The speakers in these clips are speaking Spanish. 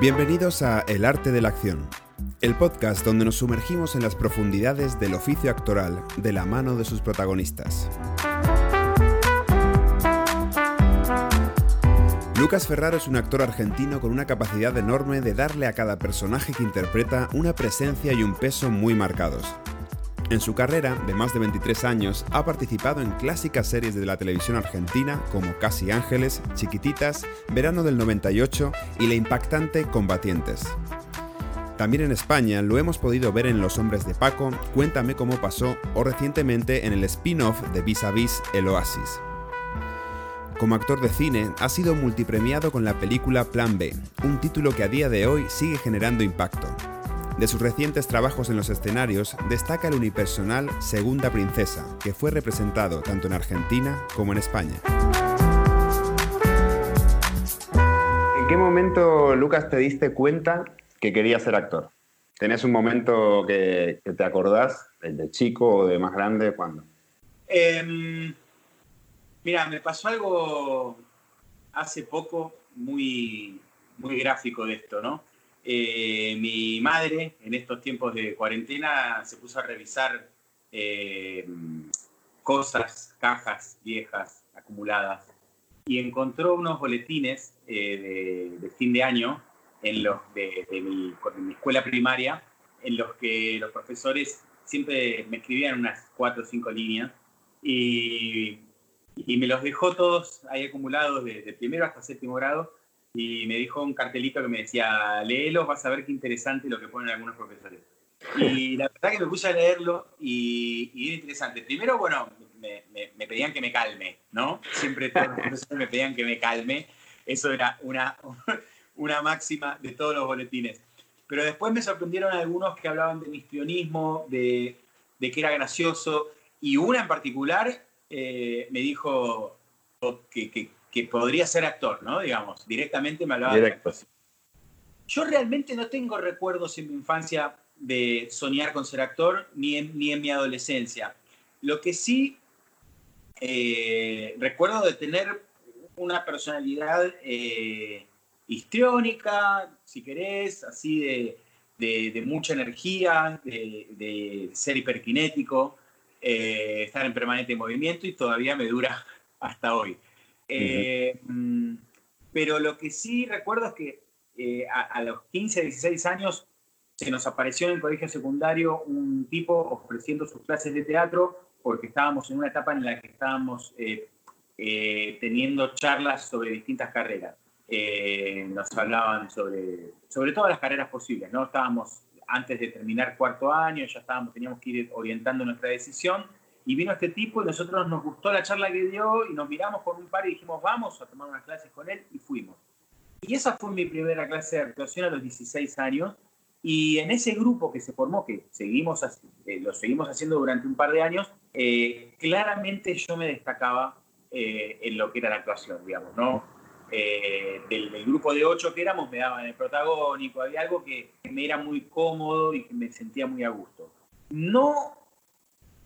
Bienvenidos a El Arte de la Acción, el podcast donde nos sumergimos en las profundidades del oficio actoral de la mano de sus protagonistas. Lucas Ferraro es un actor argentino con una capacidad enorme de darle a cada personaje que interpreta una presencia y un peso muy marcados. En su carrera, de más de 23 años, ha participado en clásicas series de la televisión argentina como Casi Ángeles, Chiquititas, Verano del 98 y la impactante Combatientes. También en España lo hemos podido ver en Los Hombres de Paco, Cuéntame cómo pasó o recientemente en el spin-off de Vis a Vis El Oasis. Como actor de cine, ha sido multipremiado con la película Plan B, un título que a día de hoy sigue generando impacto. De sus recientes trabajos en los escenarios, destaca el unipersonal Segunda Princesa, que fue representado tanto en Argentina como en España. ¿En qué momento, Lucas, te diste cuenta que querías ser actor? ¿Tenés un momento que, te acordás, el de chico o de más grande, cuando? Em, mira, me pasó algo hace poco muy, muy gráfico de esto, ¿no? Eh, mi madre, en estos tiempos de cuarentena, se puso a revisar eh, cosas, cajas viejas, acumuladas, y encontró unos boletines eh, de, fin de año en los de, mi, escuela primaria, en los que los profesores siempre me escribían unas cuatro o cinco líneas, y, me los dejó todos ahí acumulados de, de primero hasta séptimo grado, y me dijo un cartelito que me decía, léelos, vas a ver qué interesante lo que ponen algunos profesores. Y la verdad que me puse a leerlo y, y era interesante. Primero, bueno, me, me, pedían que me calme, ¿no? Siempre todos los profesores me pedían que me calme. Eso era una, una máxima de todos los boletines. Pero después me sorprendieron algunos que hablaban de mistrionismo, de, de que era gracioso. Y una en particular eh, me dijo que, que, que podría ser actor, ¿no? Digamos, directamente me hablaba Directo. Yo realmente no tengo recuerdos en mi infancia de soñar con ser actor, ni en, ni en mi adolescencia. Lo que sí eh, recuerdo de tener una personalidad eh, histriónica, si querés, así de, mucha energía, de, ser hiperkinético, eh, estar en permanente movimiento y todavía me dura hasta hoy. Eh, mm, pero lo que sí recuerdo es que eh, a, los 15, 16 años se nos apareció en el colegio secundario un tipo ofreciendo sus clases de teatro porque estábamos en una etapa en la que estábamos eh, teniendo charlas sobre distintas carreras. nos hablaban sobre, sobre todas las carreras posibles, ¿no? Estábamos antes de terminar cuarto año, ya estábamos, teníamos que ir orientando nuestra decisión y vino este tipo y nosotros nos gustó la charla que dio y nos miramos con un par y dijimos, vamos a tomar unas clases con él y fuimos. Y esa fue mi primera clase de actuación a los 16 años. Y en ese grupo que se formó, que seguimos, eh, lo seguimos haciendo durante un par de años, eh, claramente yo me destacaba eh, en lo que era la actuación, digamos, ¿no? Del, del, grupo de ocho que éramos me daban el protagónico, había algo que me era muy cómodo y que me sentía muy a gusto. No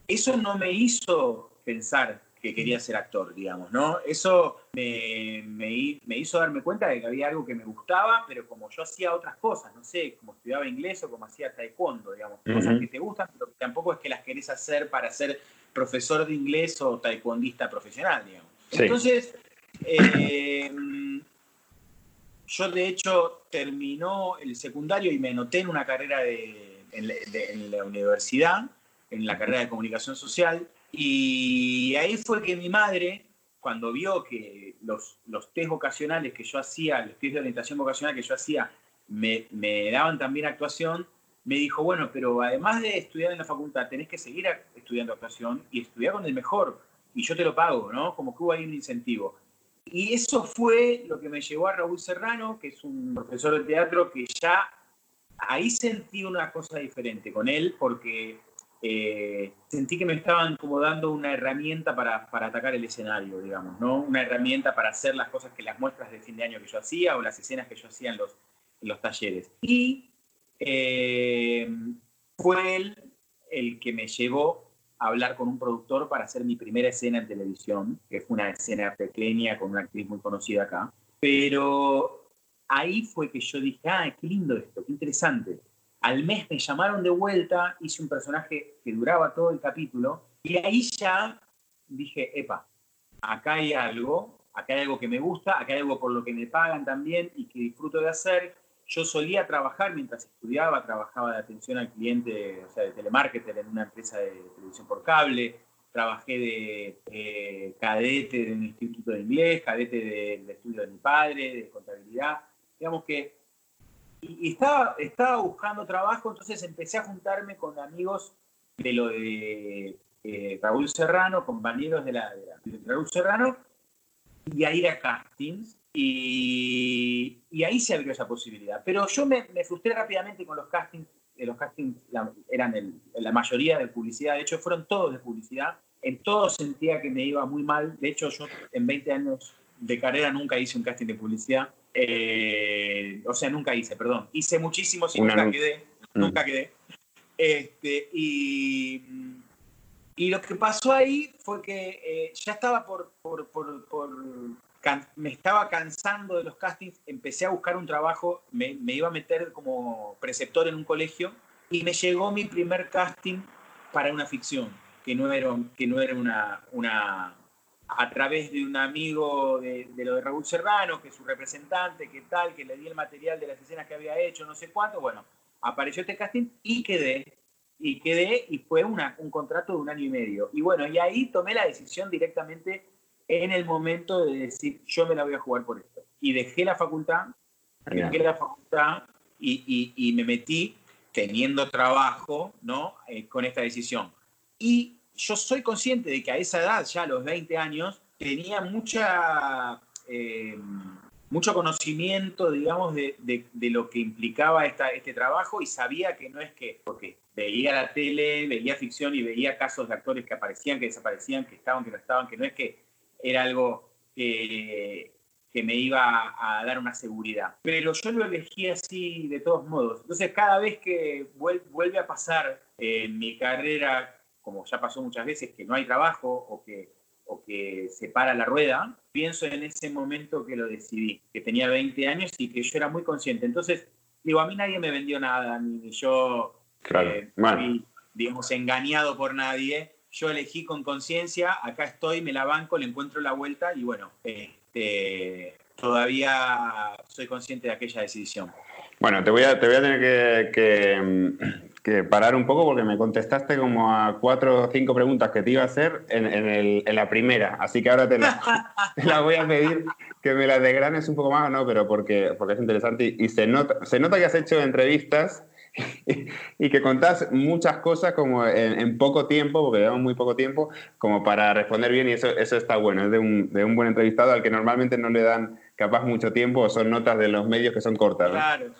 eso no me hizo pensar que quería ser actor, digamos, ¿no? Eso me, me, hizo darme cuenta de que había algo que me gustaba, pero como yo hacía otras cosas, no sé, como estudiaba inglés o como hacía taekwondo, digamos, cosas que te gustan, pero tampoco es que las querés hacer para ser profesor de inglés o taekwondista profesional, digamos. Entonces, eh, yo de hecho terminó el secundario y me anoté en una carrera de, en la universidad en la carrera de comunicación social. Y ahí fue que mi madre, cuando vio que los, los test vocacionales que yo hacía, los test de orientación vocacional que yo hacía, me, me daban también actuación, me dijo, bueno, pero además de estudiar en la facultad, tenés que seguir estudiando actuación y estudiar con el mejor, y yo te lo pago, ¿no? Como que hubo ahí un incentivo. Y eso fue lo que me llevó a Raúl Serrano, que es un profesor de teatro que ya ahí sentí una cosa diferente con él, porque eh, sentí que me estaban como dando una herramienta para, para, atacar el escenario, digamos, ¿no? Una herramienta para hacer las cosas que las muestras de fin de año que yo hacía o las escenas que yo hacía en los, en los talleres. Y eh, fue él el que me llevó a hablar con un productor para hacer mi primera escena en televisión, que fue una escena pequeña con una actriz muy conocida acá. Pero ahí fue que yo dije, ah, qué lindo esto, qué interesante. Al mes me llamaron de vuelta, hice un personaje que duraba todo el capítulo, y ahí ya dije, epa, acá hay algo, acá hay algo que me gusta, acá hay algo por lo que me pagan también y que disfruto de hacer. Yo solía trabajar mientras estudiaba, trabajaba de atención al cliente, o sea, de telemarketer en una empresa de televisión por cable, trabajé de cadete de un instituto de inglés, cadete del estudio de mi padre, de contabilidad. Digamos que y, estaba, estaba buscando trabajo, entonces empecé a juntarme con amigos de lo de eh, Raúl Serrano, compañeros de, la, Raúl Serrano, y a ir a castings. Y, y, ahí se abrió esa posibilidad. Pero yo me, frustré rápidamente con los castings. Eh, los castings eran la mayoría de publicidad, de hecho fueron todos de publicidad. En todos sentía que me iba muy mal. De hecho, yo en 20 años de carrera nunca hice un casting de publicidad. Eh, o sea, nunca hice, perdón. Hice muchísimos y nunca quedé. Mm. Nunca quedé. Este, y, y, lo que pasó ahí fue que eh, ya estaba por, por, por, me estaba cansando de los castings, empecé a buscar un trabajo, me, me, iba a meter como preceptor en un colegio y me llegó mi primer casting para una ficción, que no era, que no era una, una, a través de un amigo de, lo de Raúl Serrano, que es su representante, que tal, que le di el material de las escenas que había hecho, no sé cuánto, bueno, apareció este casting y quedé, y quedé, y fue una, un contrato de un año y medio. Y bueno, y ahí tomé la decisión directamente en el momento de decir, yo me la voy a jugar por esto. Y dejé la facultad, dejé la facultad y, y, me metí teniendo trabajo, ¿no? Eh, con esta decisión. Y yo soy consciente de que a esa edad, ya a los 20 años, tenía mucha, eh, mucho conocimiento, digamos, de, de, lo que implicaba esta, este trabajo y sabía que no es que, porque veía la tele, veía ficción y veía casos de actores que aparecían, que desaparecían, que estaban, que no estaban, que no es que era algo que, que me iba a dar una seguridad. Pero yo lo elegí así de todos modos. Entonces, cada vez que vuelve a pasar en mi carrera como ya pasó muchas veces, que no hay trabajo o que, o que se para la rueda, pienso en ese momento que lo decidí, que tenía 20 años y que yo era muy consciente. Entonces, digo, a mí nadie me vendió nada, ni yo claro. Eh, digamos, engañado por nadie. Yo elegí con conciencia, acá estoy, me la banco, le encuentro la vuelta y bueno, este, todavía soy consciente de aquella decisión. Bueno, te voy a, te voy a tener que, que parar un poco porque me contestaste como a cuatro o cinco preguntas que te iba a hacer en, en, la primera. Así que ahora te la, voy a pedir que me las degranes un poco más, ¿no? Pero porque, porque es interesante y, se, nota, se nota que has hecho entrevistas y, que contás muchas cosas como en, poco tiempo, porque llevamos muy poco tiempo, como para responder bien y eso, eso está bueno. Es de un, de un buen entrevistado al que normalmente no le dan capaz mucho tiempo o son notas de los medios que son cortas. Claro.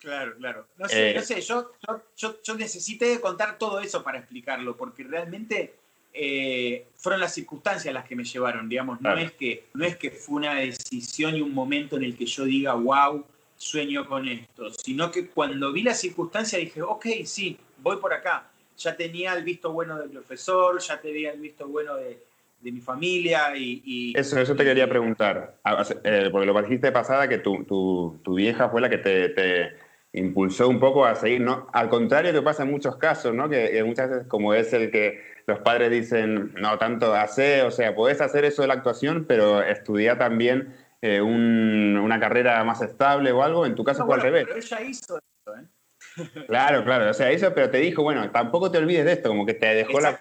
Claro, claro. No sé, no eh, sé yo, yo, yo, necesité contar todo eso para explicarlo, porque realmente eh, fueron las circunstancias las que me llevaron, digamos, no, es que, no es que fue una decisión y un momento en el que yo diga, wow, sueño con esto, sino que cuando vi la circunstancia dije, ok, sí, voy por acá. Ya tenía el visto bueno del profesor, ya tenía el visto bueno de, de mi familia y, Eso, eso te quería preguntar, ah, eh, porque lo dijiste pasada que tu, tu, tu, vieja fue la que te impulsó un poco a seguir, ¿no? Al contrario que pasa en muchos casos, ¿no? Que, muchas veces, como es el que los padres dicen, no tanto hace, o sea, podés hacer eso de la actuación, pero estudia también eh, una carrera más estable o algo, en tu caso fue al revés. Pero ella hizo eso, ¿eh? Claro, claro, o sea, eso, pero te dijo, bueno, tampoco te olvides de esto, como que te dejó la,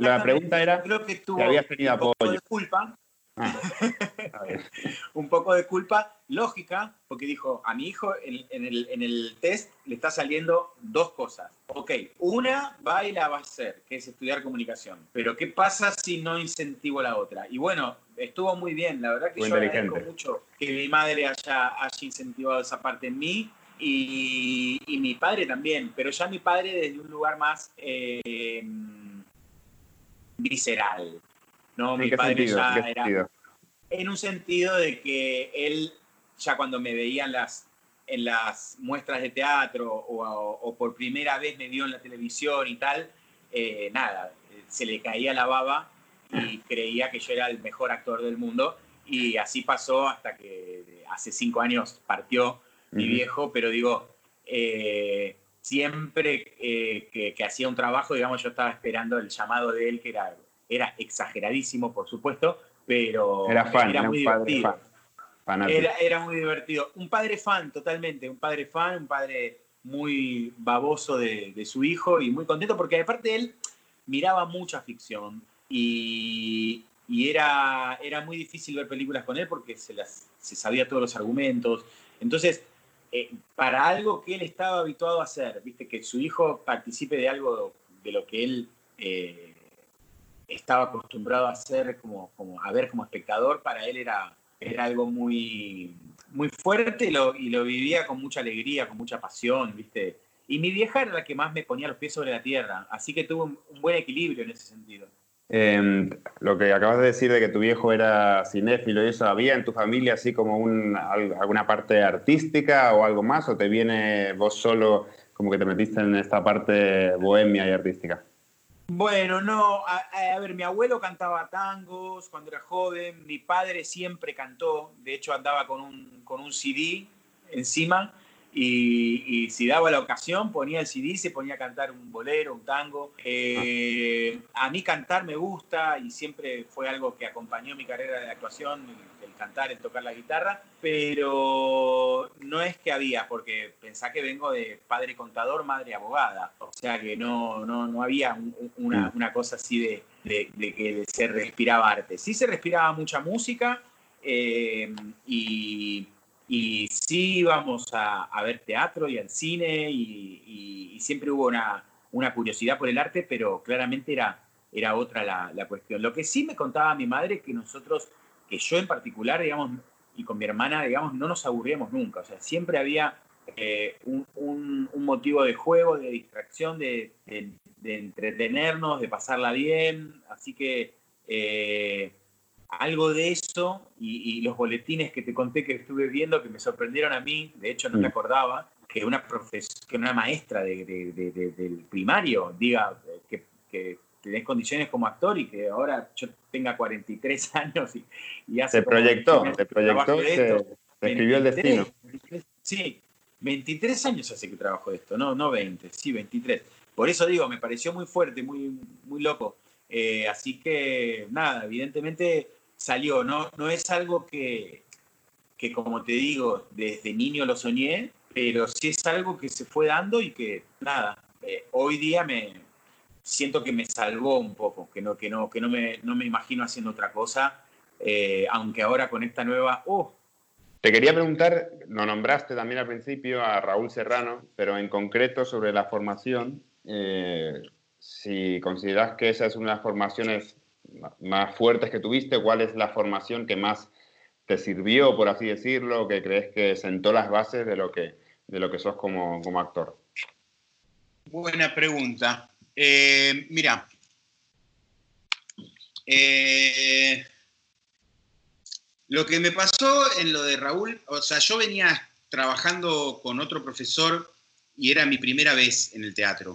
la pregunta era Creo que, tuvo habías tenido apoyo. culpa, Ah, un poco de culpa lógica, porque dijo, a mi hijo en, el, test le está saliendo dos cosas. Ok, una va y la va a hacer, que es estudiar comunicación. Pero ¿qué pasa si no incentivo la otra? Y bueno, estuvo muy bien, la verdad que yo agradezco mucho que mi madre haya, haya incentivado esa parte en mí. Y, mi padre también, pero ya mi padre desde un lugar más eh, visceral, no, mi padre ya era. En un sentido de que él, ya cuando me veía en las, en las muestras de teatro o, por primera vez me vio en la televisión y tal, eh, nada, se le caía la baba y creía que yo era el mejor actor del mundo. y así pasó hasta que hace cinco años partió mi viejo, pero digo, eh, siempre eh, que, hacía un trabajo, digamos, yo estaba esperando el llamado de él, que era, era exageradísimo, por supuesto, pero era, muy divertido. Era, muy divertido. Un padre fan, totalmente, un padre fan, un padre muy baboso de, su hijo y muy contento porque aparte él miraba mucha ficción y, era, era muy difícil ver películas con él porque se, las, se sabía todos los argumentos. Entonces, eh, para algo que él estaba habituado a hacer, viste, que su hijo participe de algo de lo que él eh, estaba acostumbrado a hacer, como, como, a ver como espectador, para él era, era algo muy, muy fuerte y lo, y lo vivía con mucha alegría, con mucha pasión, viste. Y mi vieja era la que más me ponía los pies sobre la tierra, así que tuvo un buen equilibrio en ese sentido. Em, lo que acabas de decir de que tu viejo era cinéfilo y eso, ¿había en tu familia así como un, alguna parte artística o algo más? ¿O te viene vos solo como que te metiste en esta parte bohemia y artística? Bueno, no, a, ver, mi abuelo cantaba tangos cuando era joven, mi padre siempre cantó, de hecho andaba con un, con un CD encima y, si daba la ocasión, ponía el CD, se ponía a cantar un bolero, un tango. Eh, a mí cantar me gusta y siempre fue algo que acompañó mi carrera de actuación, cantar, el tocar la guitarra, pero no es que había, porque pensá que vengo de padre contador, madre abogada, o sea que no, no, no había una, mm. una, cosa así de, de, que se respiraba arte. Sí se respiraba mucha música eh, y y sí íbamos a, ver teatro y al cine y, siempre hubo una, una, curiosidad por el arte, pero claramente era, era otra la, la, cuestión. Lo que sí me contaba mi madre que nosotros, que yo en particular, digamos, y con mi hermana, digamos, no nos aburríamos nunca. O sea, siempre había eh, un, un, motivo de juego, de distracción, de, de, entretenernos, de pasarla bien. Así que... Eh, algo de eso y, los boletines que te conté que estuve viendo que me sorprendieron a mí, de hecho no me mm. acordaba, que una, que una maestra del primario diga que, que tenés condiciones como actor y que ahora yo tenga 43 años y, y hace... Se proyectó, se proyectó, se, escribió el destino. sí, 23 años hace que trabajo de esto, no, no 20, sí, 23. Por eso digo, me pareció muy fuerte, muy, muy loco. Eh, así que, nada, evidentemente salió, no, no es algo que, que, como te digo, desde niño lo soñé, pero sí es algo que se fue dando y que, nada, eh, hoy día me siento que me salvó un poco, que no, que no, que no, me, no me imagino haciendo otra cosa, eh, aunque ahora con esta nueva... ¡oh! Te quería preguntar, lo nombraste también al principio a Raúl Serrano, pero en concreto sobre la formación, eh, si consideras que esa es una de las formaciones más fuertes que tuviste? ¿Cuál es la formación que más te sirvió, por así decirlo, que crees que sentó las bases de lo que, de lo que sos como, como actor? Buena pregunta. Eh, mira, eh, lo que me pasó en lo de Raúl, o sea, yo venía trabajando con otro profesor y era mi primera vez en el teatro.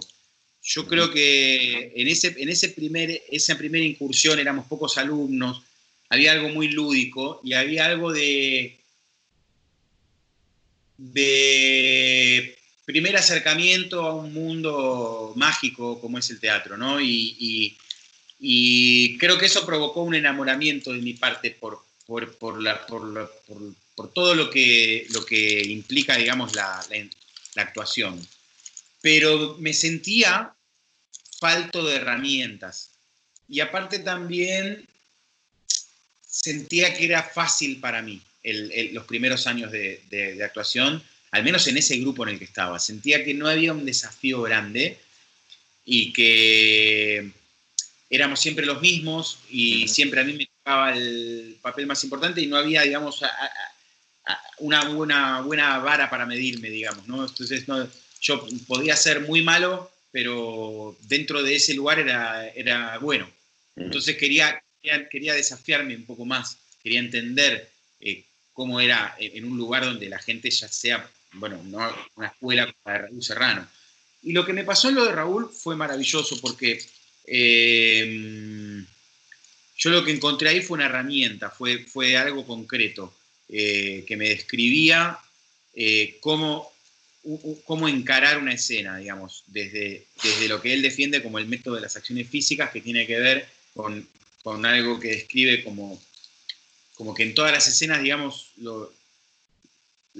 Yo creo que en, ese, en ese primer, esa primera incursión éramos pocos alumnos, había algo muy lúdico y había algo de, de primer acercamiento a un mundo mágico como es el teatro, ¿no? Y, creo que eso provocó un enamoramiento de mi parte por, por, por, todo lo que, lo que implica, digamos, la actuación. Pero me sentía falto de herramientas. Y aparte también sentía que era fácil para mí los primeros años de, actuación, al menos en ese grupo en el que estaba. Sentía que no había un desafío grande y que éramos siempre los mismos y siempre a mí me tocaba el papel más importante y no había, digamos, una buena, buena vara para medirme, digamos, ¿no? Entonces yo podía ser muy malo pero dentro de ese lugar era, era bueno. Entonces quería, quería, desafiarme un poco más, quería entender eh, cómo era en un lugar donde la gente ya sea, bueno, no una escuela de Raúl Serrano. Y lo que me pasó en lo de Raúl fue maravilloso porque eh, yo lo que encontré ahí fue una herramienta, fue, fue algo concreto, eh, que me describía eh, cómo, cómo, encarar una escena, digamos, desde, desde lo que él defiende como el método de las acciones físicas, que tiene que ver con, con algo que describe como, como que en todas las escenas, digamos,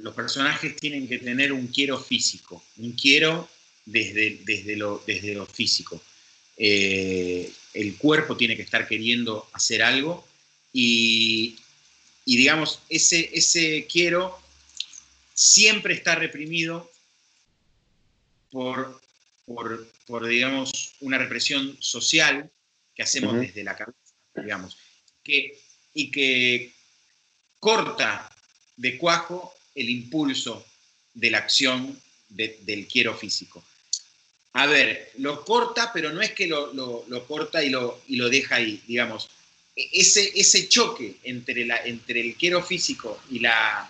los personajes tienen que tener un quiero físico, un quiero desde, desde, lo, desde lo físico. Eh, el cuerpo tiene que estar queriendo hacer algo y, digamos, ese, ese quiero siempre está reprimido por, por, digamos, una represión social que hacemos desde la cabeza, digamos, que, y que corta de cuajo el impulso de la acción del quiero físico. A ver, lo corta, pero no es que lo, corta y lo, y lo, deja ahí, digamos. E, ese, ese choque entre, la, entre el quiero físico y la,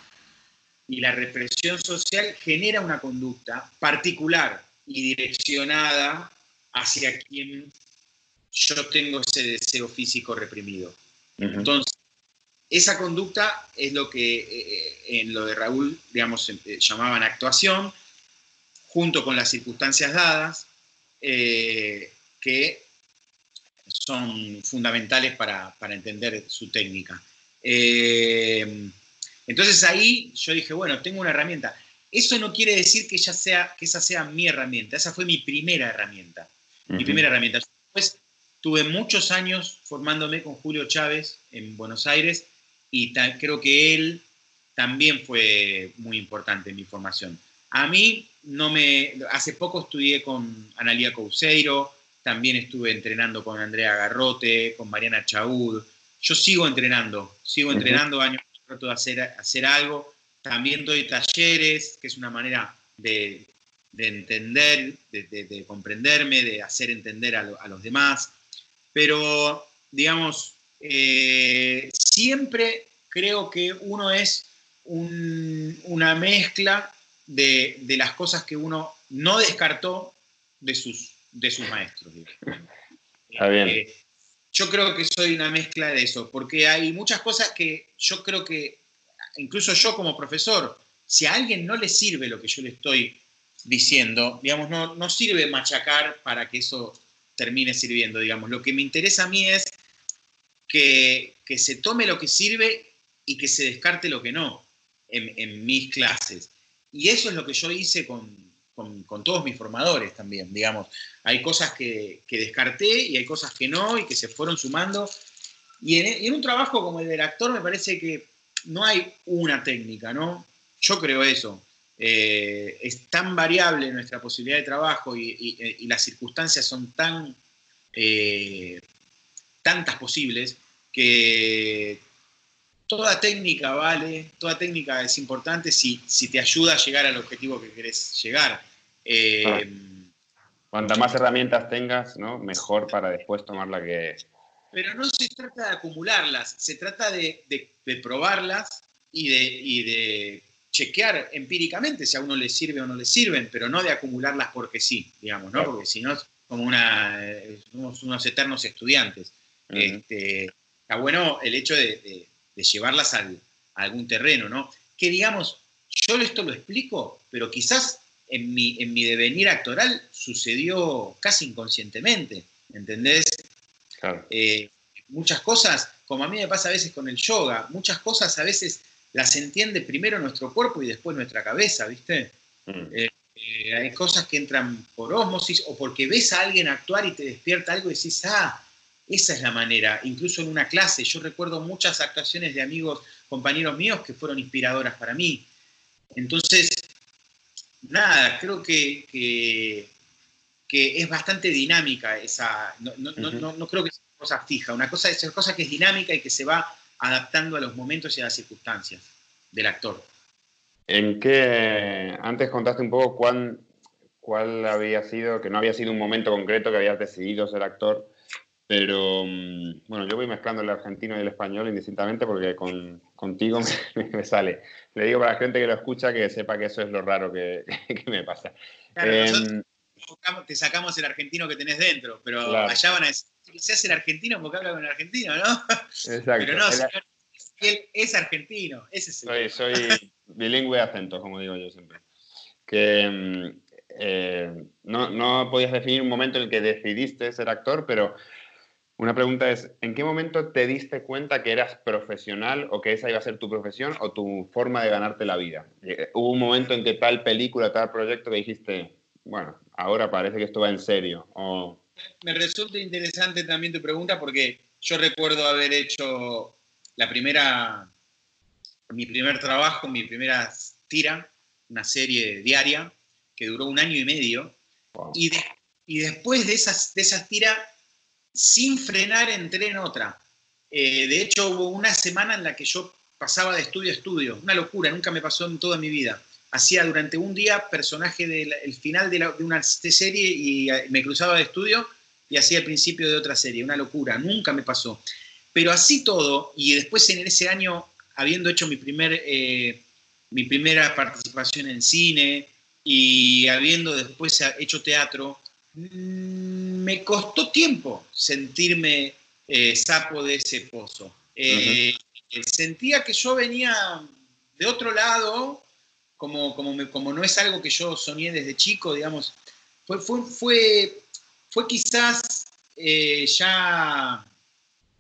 y la represión social genera una conducta particular y direccionada hacia quien yo tengo ese deseo físico reprimido. Entonces, esa conducta es lo que eh, eh, en lo de Raúl, digamos, eh, llamaban actuación, junto con las circunstancias dadas, que son fundamentales para, entender su técnica. entonces ahí yo dije, bueno, tengo una herramienta. Eso no quiere decir que, sea, que esa sea mi herramienta, esa fue mi primera herramienta. Mi primera herramienta. Después tuve muchos años formándome con Julio Chávez en Buenos Aires y creo que él también fue muy importante en mi formación. A mí no me... Hace poco estudié con Analia Couseiro, también estuve entrenando con Andrea Garrote, con Mariana Chaud. Yo sigo entrenando, sigo entrenando años, trato de hacer, hacer algo. También doy talleres, que es una manera de, entender, de, comprenderme, de hacer entender a, a los demás. Pero, digamos, eh, siempre creo que uno es una mezcla de, las cosas que uno no descartó de sus, de sus maestros. Eh, yo creo que soy una mezcla de eso, porque hay muchas cosas que yo creo que, incluso yo como profesor, si a alguien no le sirve lo que yo le estoy diciendo, digamos, no, no sirve machacar para que eso termine sirviendo, digamos. Lo que me interesa a mí es que, se tome lo que sirve y que se descarte lo que no en, mis clases. Y eso es lo que yo hice con, todos mis formadores también, digamos. Hay cosas que, descarté y hay cosas que no y que se fueron sumando. Y en, un trabajo como el del actor me parece que no hay una técnica, ¿no? Yo creo eso. Eh, es tan variable nuestra posibilidad de trabajo y, las circunstancias son tan eh, tantas posibles, que toda técnica vale, toda técnica es importante si, si te ayuda a llegar al objetivo que querés llegar. Eh, Cuantas más herramientas tengas, ¿no? mejor para después tomar la que... Pero no se trata de acumularlas, se trata de, probarlas y de, y de chequear empíricamente si a uno le sirve o no le sirven, pero no de acumularlas porque sí, digamos, ¿no? Porque si no, como una, eh, somos unos eternos estudiantes. Este, está bueno el hecho de, llevarlas a algún terreno, ¿no? Que digamos, yo esto lo explico, pero quizás en mi, en mi devenir actoral sucedió casi inconscientemente, ¿entendés? Eh, muchas cosas, como a mí me pasa a veces con el yoga, muchas cosas a veces las entiende primero nuestro cuerpo y después nuestra cabeza, ¿viste? Mm. Eh, eh, hay cosas que entran por osmosis o porque ves a alguien actuar y te despierta algo y decís, ah, esa es la manera, incluso en una clase. Yo recuerdo muchas actuaciones de amigos, compañeros míos que fueron inspiradoras para mí. Entonces, nada, creo que, que, es bastante dinámica esa, no, creo que sea una cosa fija, una cosa, es una cosa que es dinámica y que se va adaptando a los momentos y a las circunstancias del actor. ¿En qué, antes contaste un poco cuán, cuál había sido, que no había sido un momento concreto que habías decidido ser actor, pero mm, bueno, yo voy mezclando el argentino y el español indistintamente porque con, contigo me, sale. Le digo para la gente que lo escucha que sepa que eso es lo raro que, me pasa. Claro, em, te sacamos el argentino que tenés dentro, pero allá van a decir que se hace el argentino porque habla con el argentino, ¿no? Exacto. Pero no, él es argentino. Ese es el soy, soy bilingüe de acento, como digo yo siempre. Que mm, eh, no, no podías definir un momento en el que decidiste ser actor, pero una pregunta es, ¿en qué momento te diste cuenta que eras profesional o que esa iba a ser tu profesión o tu forma de ganarte la vida? Eh, ¿Hubo un momento en que tal película, tal proyecto que dijiste, bueno, ahora parece que esto va en serio? O... Me resulta interesante también tu pregunta porque yo recuerdo haber hecho la primera, mi primer trabajo, mi primera tira, una serie diaria que duró un año y medio. Y, y después de esas, de esas tiras sin frenar entré en otra. Eh, de hecho, hubo una semana en la que yo pasaba de estudio a estudio, una locura, nunca me pasó en toda mi vida. Hacía durante un día personaje del final de, una serie y eh, me cruzaba de estudio y hacía el principio de otra serie, una locura, nunca me pasó. Pero así todo, y después en ese año, habiendo hecho mi, primer, eh, mi primera participación en cine y habiendo después hecho teatro, me costó tiempo sentirme eh, sapo de ese pozo. Eh, sentía que yo venía de otro lado, como, como, como, no es algo que yo soñé desde chico, digamos, fue, fue, fue, fue quizás eh, ya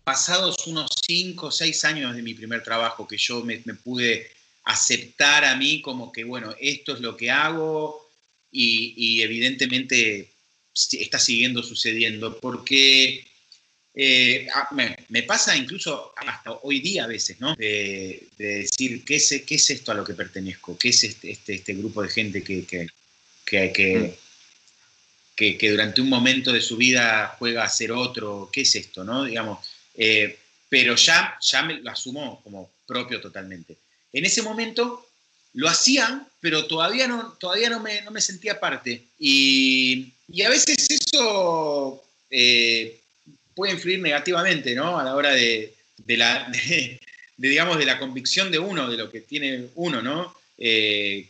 pasados unos 5 o 6 años de mi primer trabajo que yo me, me, pude aceptar a mí como que, bueno, esto es lo que hago y, y evidentemente está siguiendo sucediendo, porque eh, me, pasa incluso hasta hoy día a veces, ¿no? De, decir, ¿qué es, ¿qué es esto a lo que pertenezco? ¿Qué es este, este, este grupo de gente que, que, que, que, durante un momento de su vida juega a ser otro? ¿Qué es esto, no? Digamos, eh, pero ya, ya me lo asumo como propio totalmente. En ese momento lo hacían, pero todavía no, todavía no, me, no me sentía parte. Y, y a veces eso eh, puede influir negativamente, ¿no? A la hora de, la, digamos, de la convicción de uno, de lo que tiene uno, ¿no? Eh,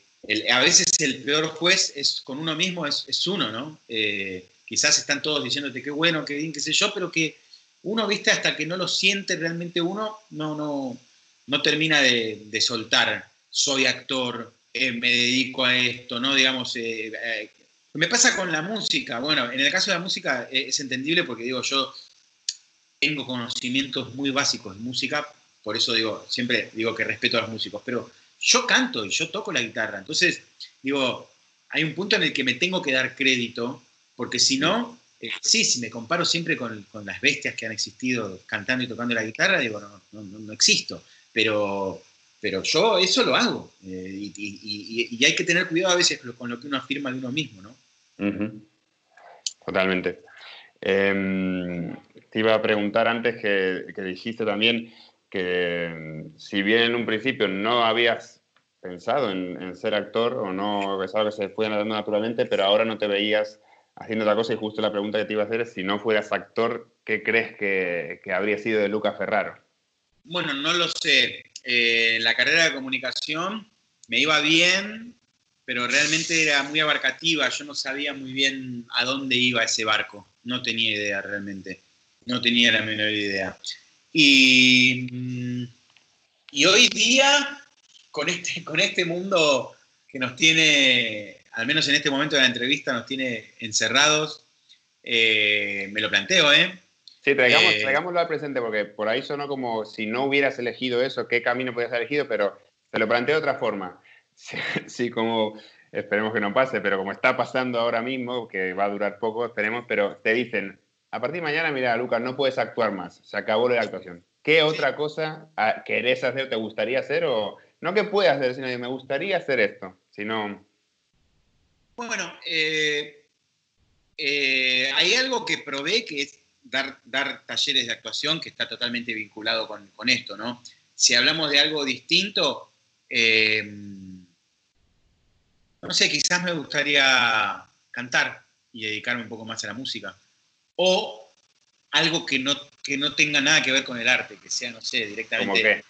a veces el peor juez es con uno mismo es, uno, ¿no? Eh, quizás están todos diciéndote qué bueno, qué bien, qué sé yo, pero que uno, viste, hasta que no lo siente realmente uno, no, no, no termina de, soltar, soy actor, me dedico a esto, ¿no? Digamos, me pasa con la música. Bueno, en el caso de la música eh, es entendible porque digo, yo tengo conocimientos muy básicos de música, por eso digo, siempre digo que respeto a los músicos, pero yo canto y yo toco la guitarra. Entonces, digo, hay un punto en el que me tengo que dar crédito, porque si no, eh, sí, si me comparo siempre con, las bestias que han existido cantando y tocando la guitarra, digo, no, no, existo. Pero, pero yo eso lo hago. Eh, y, y, hay que tener cuidado a veces con lo que uno afirma de uno mismo, ¿no? Totalmente. Em, te iba a preguntar antes que, dijiste también que em, si bien en un principio no habías pensado en, ser actor o no pensaba que se fuera dando naturalmente, pero ahora no te veías haciendo otra cosa y justo la pregunta que te iba a hacer es si no fueras actor, ¿qué crees que, habría sido de Lucas Ferraro? Bueno, no lo sé. Eh, la carrera de comunicación me iba bien, pero realmente era muy abarcativa, yo no sabía muy bien a dónde iba ese barco, no tenía idea realmente, no tenía la menor idea. Y, mm, y hoy día, con este, con este mundo que nos tiene, al menos en este momento de la entrevista, nos tiene encerrados, eh, me lo planteo, ¿eh? Sí, traigamos, eh, traigámoslo al presente, porque por ahí sonó como si no hubieras elegido eso, qué camino podías haber elegido, pero te lo planteo de otra forma. Sí, como esperemos que no pase, pero como está pasando ahora mismo, que va a durar poco, esperemos, pero te dicen, a partir de mañana, mira, Lucas, no puedes actuar más, se acabó la actuación. ¿Qué otra cosa ah, querés hacer, te gustaría hacer? O no que puedas hacer, sino que me gustaría hacer esto, sino... Bueno, eh, eh, hay algo que probé que es dar, dar talleres de actuación que está totalmente vinculado con, con esto, ¿no? Si hablamos de algo distinto, eh, no sé, quizás me gustaría cantar y dedicarme un poco más a la música. O algo que no, que no tenga nada que ver con el arte, que sea, no sé, directamente qué?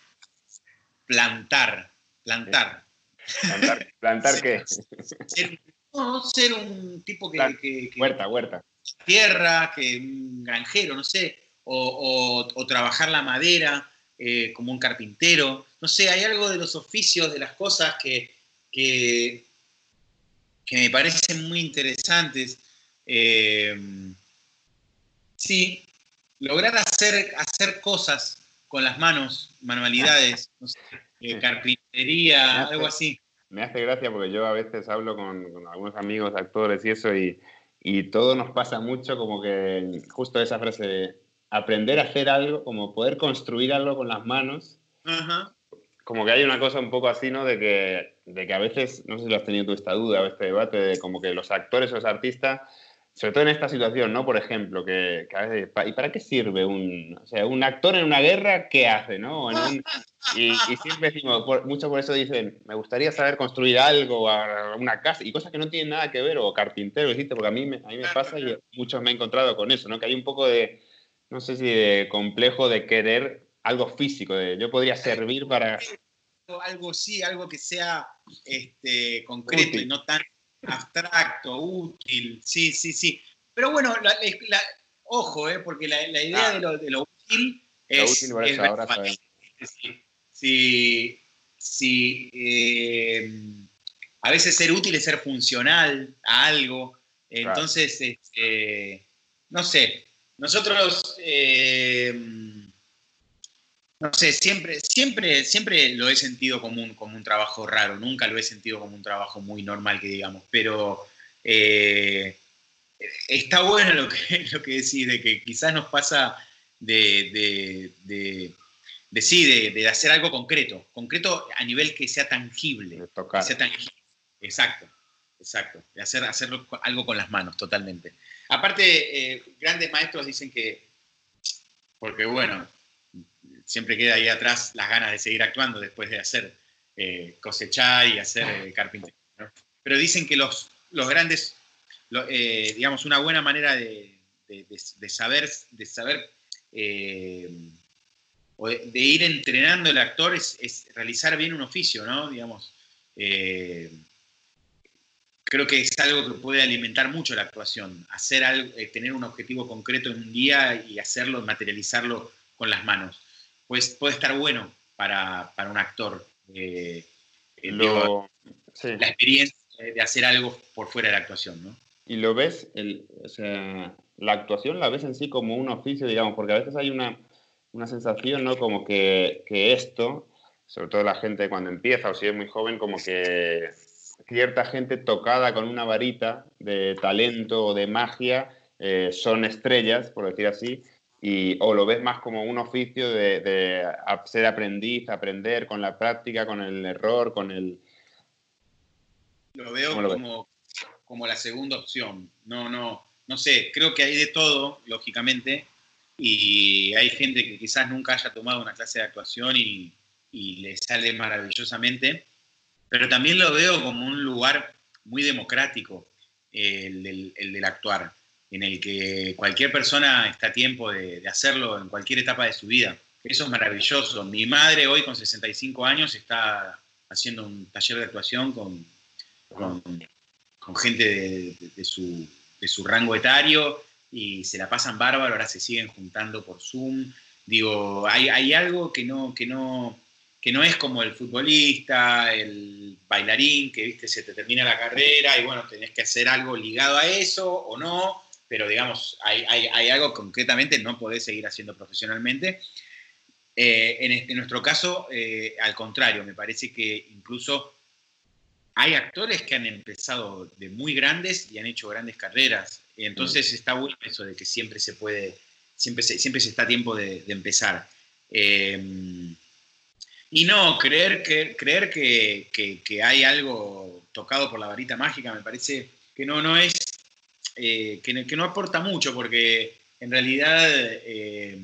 plantar, plantar. ¿Plantar, qué? Ser, no, ser un tipo que, Huerta, huerta. Tierra, que un granjero, no sé, o, trabajar la madera eh, como un carpintero. No sé, hay algo de los oficios, de las cosas que, que, me parecen muy interesantes. Eh, sí, lograr hacer, hacer cosas con las manos, manualidades, eh, carpintería, algo así. Me hace gracia porque yo a veces hablo con, algunos amigos, actores y eso, y, y, todo nos pasa mucho como que justo esa frase de aprender a hacer algo, como poder construir algo con las manos. Como que hay una cosa un poco así, ¿no? De que, de que a veces, no sé si lo has tenido tú esta duda o este debate, de como que los actores o los artistas sobre todo en esta situación, ¿no? Por ejemplo, que, ¿y para qué sirve un, o sea, un actor en una guerra? ¿Qué hace, no? y, siempre decimos, mucho por eso dicen, me gustaría saber construir algo, una casa, y cosas que no tienen nada que ver, o carpintero, ¿viste? Porque a mí, me, a mí me pasa y muchos me he encontrado con eso, ¿no? Que hay un poco de, no sé si de complejo de querer algo físico, de yo podría servir para... Algo sí, algo que sea este, concreto y no tan abstracto, útil, sí, sí, sí. Pero bueno, ojo, eh, porque la, idea de, lo, de, lo, útil es... Útil es ahora si, si eh, a veces ser útil es ser funcional a algo, entonces, este, no sé, nosotros... Eh, no sé, siempre, siempre, siempre lo he sentido como un, como un trabajo raro, nunca lo he sentido como un trabajo muy normal, que digamos, pero eh, está bueno lo que, lo que decís, de que quizás nos pasa de, de, de, sí, de, hacer algo concreto, concreto a nivel que sea tangible. tocar. Exacto, exacto, de hacer hacerlo algo con las manos, totalmente. Aparte, eh, grandes maestros dicen que, porque bueno, siempre queda ahí atrás las ganas de seguir actuando después de hacer eh, cosechar y hacer eh, carpintería. Pero dicen que los, los grandes, eh, digamos, una buena manera de, saber, de saber o de, ir entrenando el actor es, realizar bien un oficio, ¿no? Digamos, creo que es algo que puede alimentar mucho la actuación, hacer algo, tener un objetivo concreto en un día y hacerlo, materializarlo con las manos pues puede estar bueno para, un actor. Eh, eh, la experiencia de hacer algo por fuera de la actuación, ¿no? Y lo ves, o sea, la actuación la ves en sí como un oficio, digamos, porque a veces hay una, sensación, ¿no? Como que, esto, sobre todo la gente cuando empieza o si es muy joven, como que cierta gente tocada con una varita de talento o de magia eh, son estrellas, por decir así, y, o lo ves más como un oficio de, ser aprendiz, aprender con la práctica, con el error, con el... Lo veo como, como la segunda opción. No, no, no sé, creo que hay de todo, lógicamente, y hay gente que quizás nunca haya tomado una clase de actuación y, y le sale maravillosamente, pero también lo veo como un lugar muy democrático, el del, el del actuar en el que cualquier persona está a tiempo de, hacerlo en cualquier etapa de su vida. Eso es maravilloso. Mi madre hoy con 65 años está haciendo un taller de actuación con, con, gente de, su, de, su, rango etario y se la pasan bárbaro, ahora se siguen juntando por Zoom. Digo, hay, algo que no, que, no, que no es como el futbolista, el bailarín, que viste, se te termina la carrera y bueno, tenés que hacer algo ligado a eso o no pero digamos, hay, algo concretamente no podés seguir haciendo profesionalmente. Eh, en, nuestro caso, eh, al contrario, me parece que incluso hay actores que han empezado de muy grandes y han hecho grandes carreras. Entonces mm. está bueno eso de que siempre se puede, siempre se, siempre se está a tiempo de, empezar. Eh, y no, creer, que, creer que, que, hay algo tocado por la varita mágica me parece que no, no es eh, que, no aporta mucho, porque en realidad eh,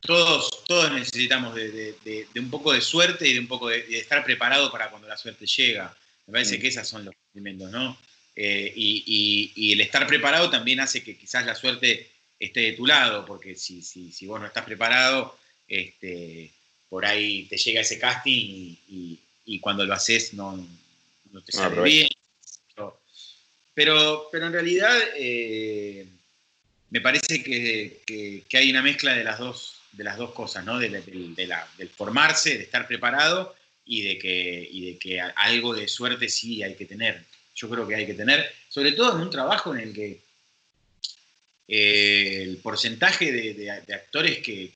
todos, todos necesitamos de, un poco de suerte y de un poco de, estar preparado para cuando la suerte llega. Me parece que esos son los elementos, ¿no? Eh, y, el estar preparado también hace que quizás la suerte esté de tu lado, porque si, si, si vos no estás preparado, este, por ahí te llega ese casting y, cuando lo haces no, no te sale bien pero, pero en realidad eh, me parece que, hay una mezcla de las dos, de las dos cosas, ¿no? De, del formarse, de estar preparado y de, que, y de que algo de suerte sí hay que tener. Yo creo que hay que tener, sobre todo en un trabajo en el que eh, el porcentaje de, actores que,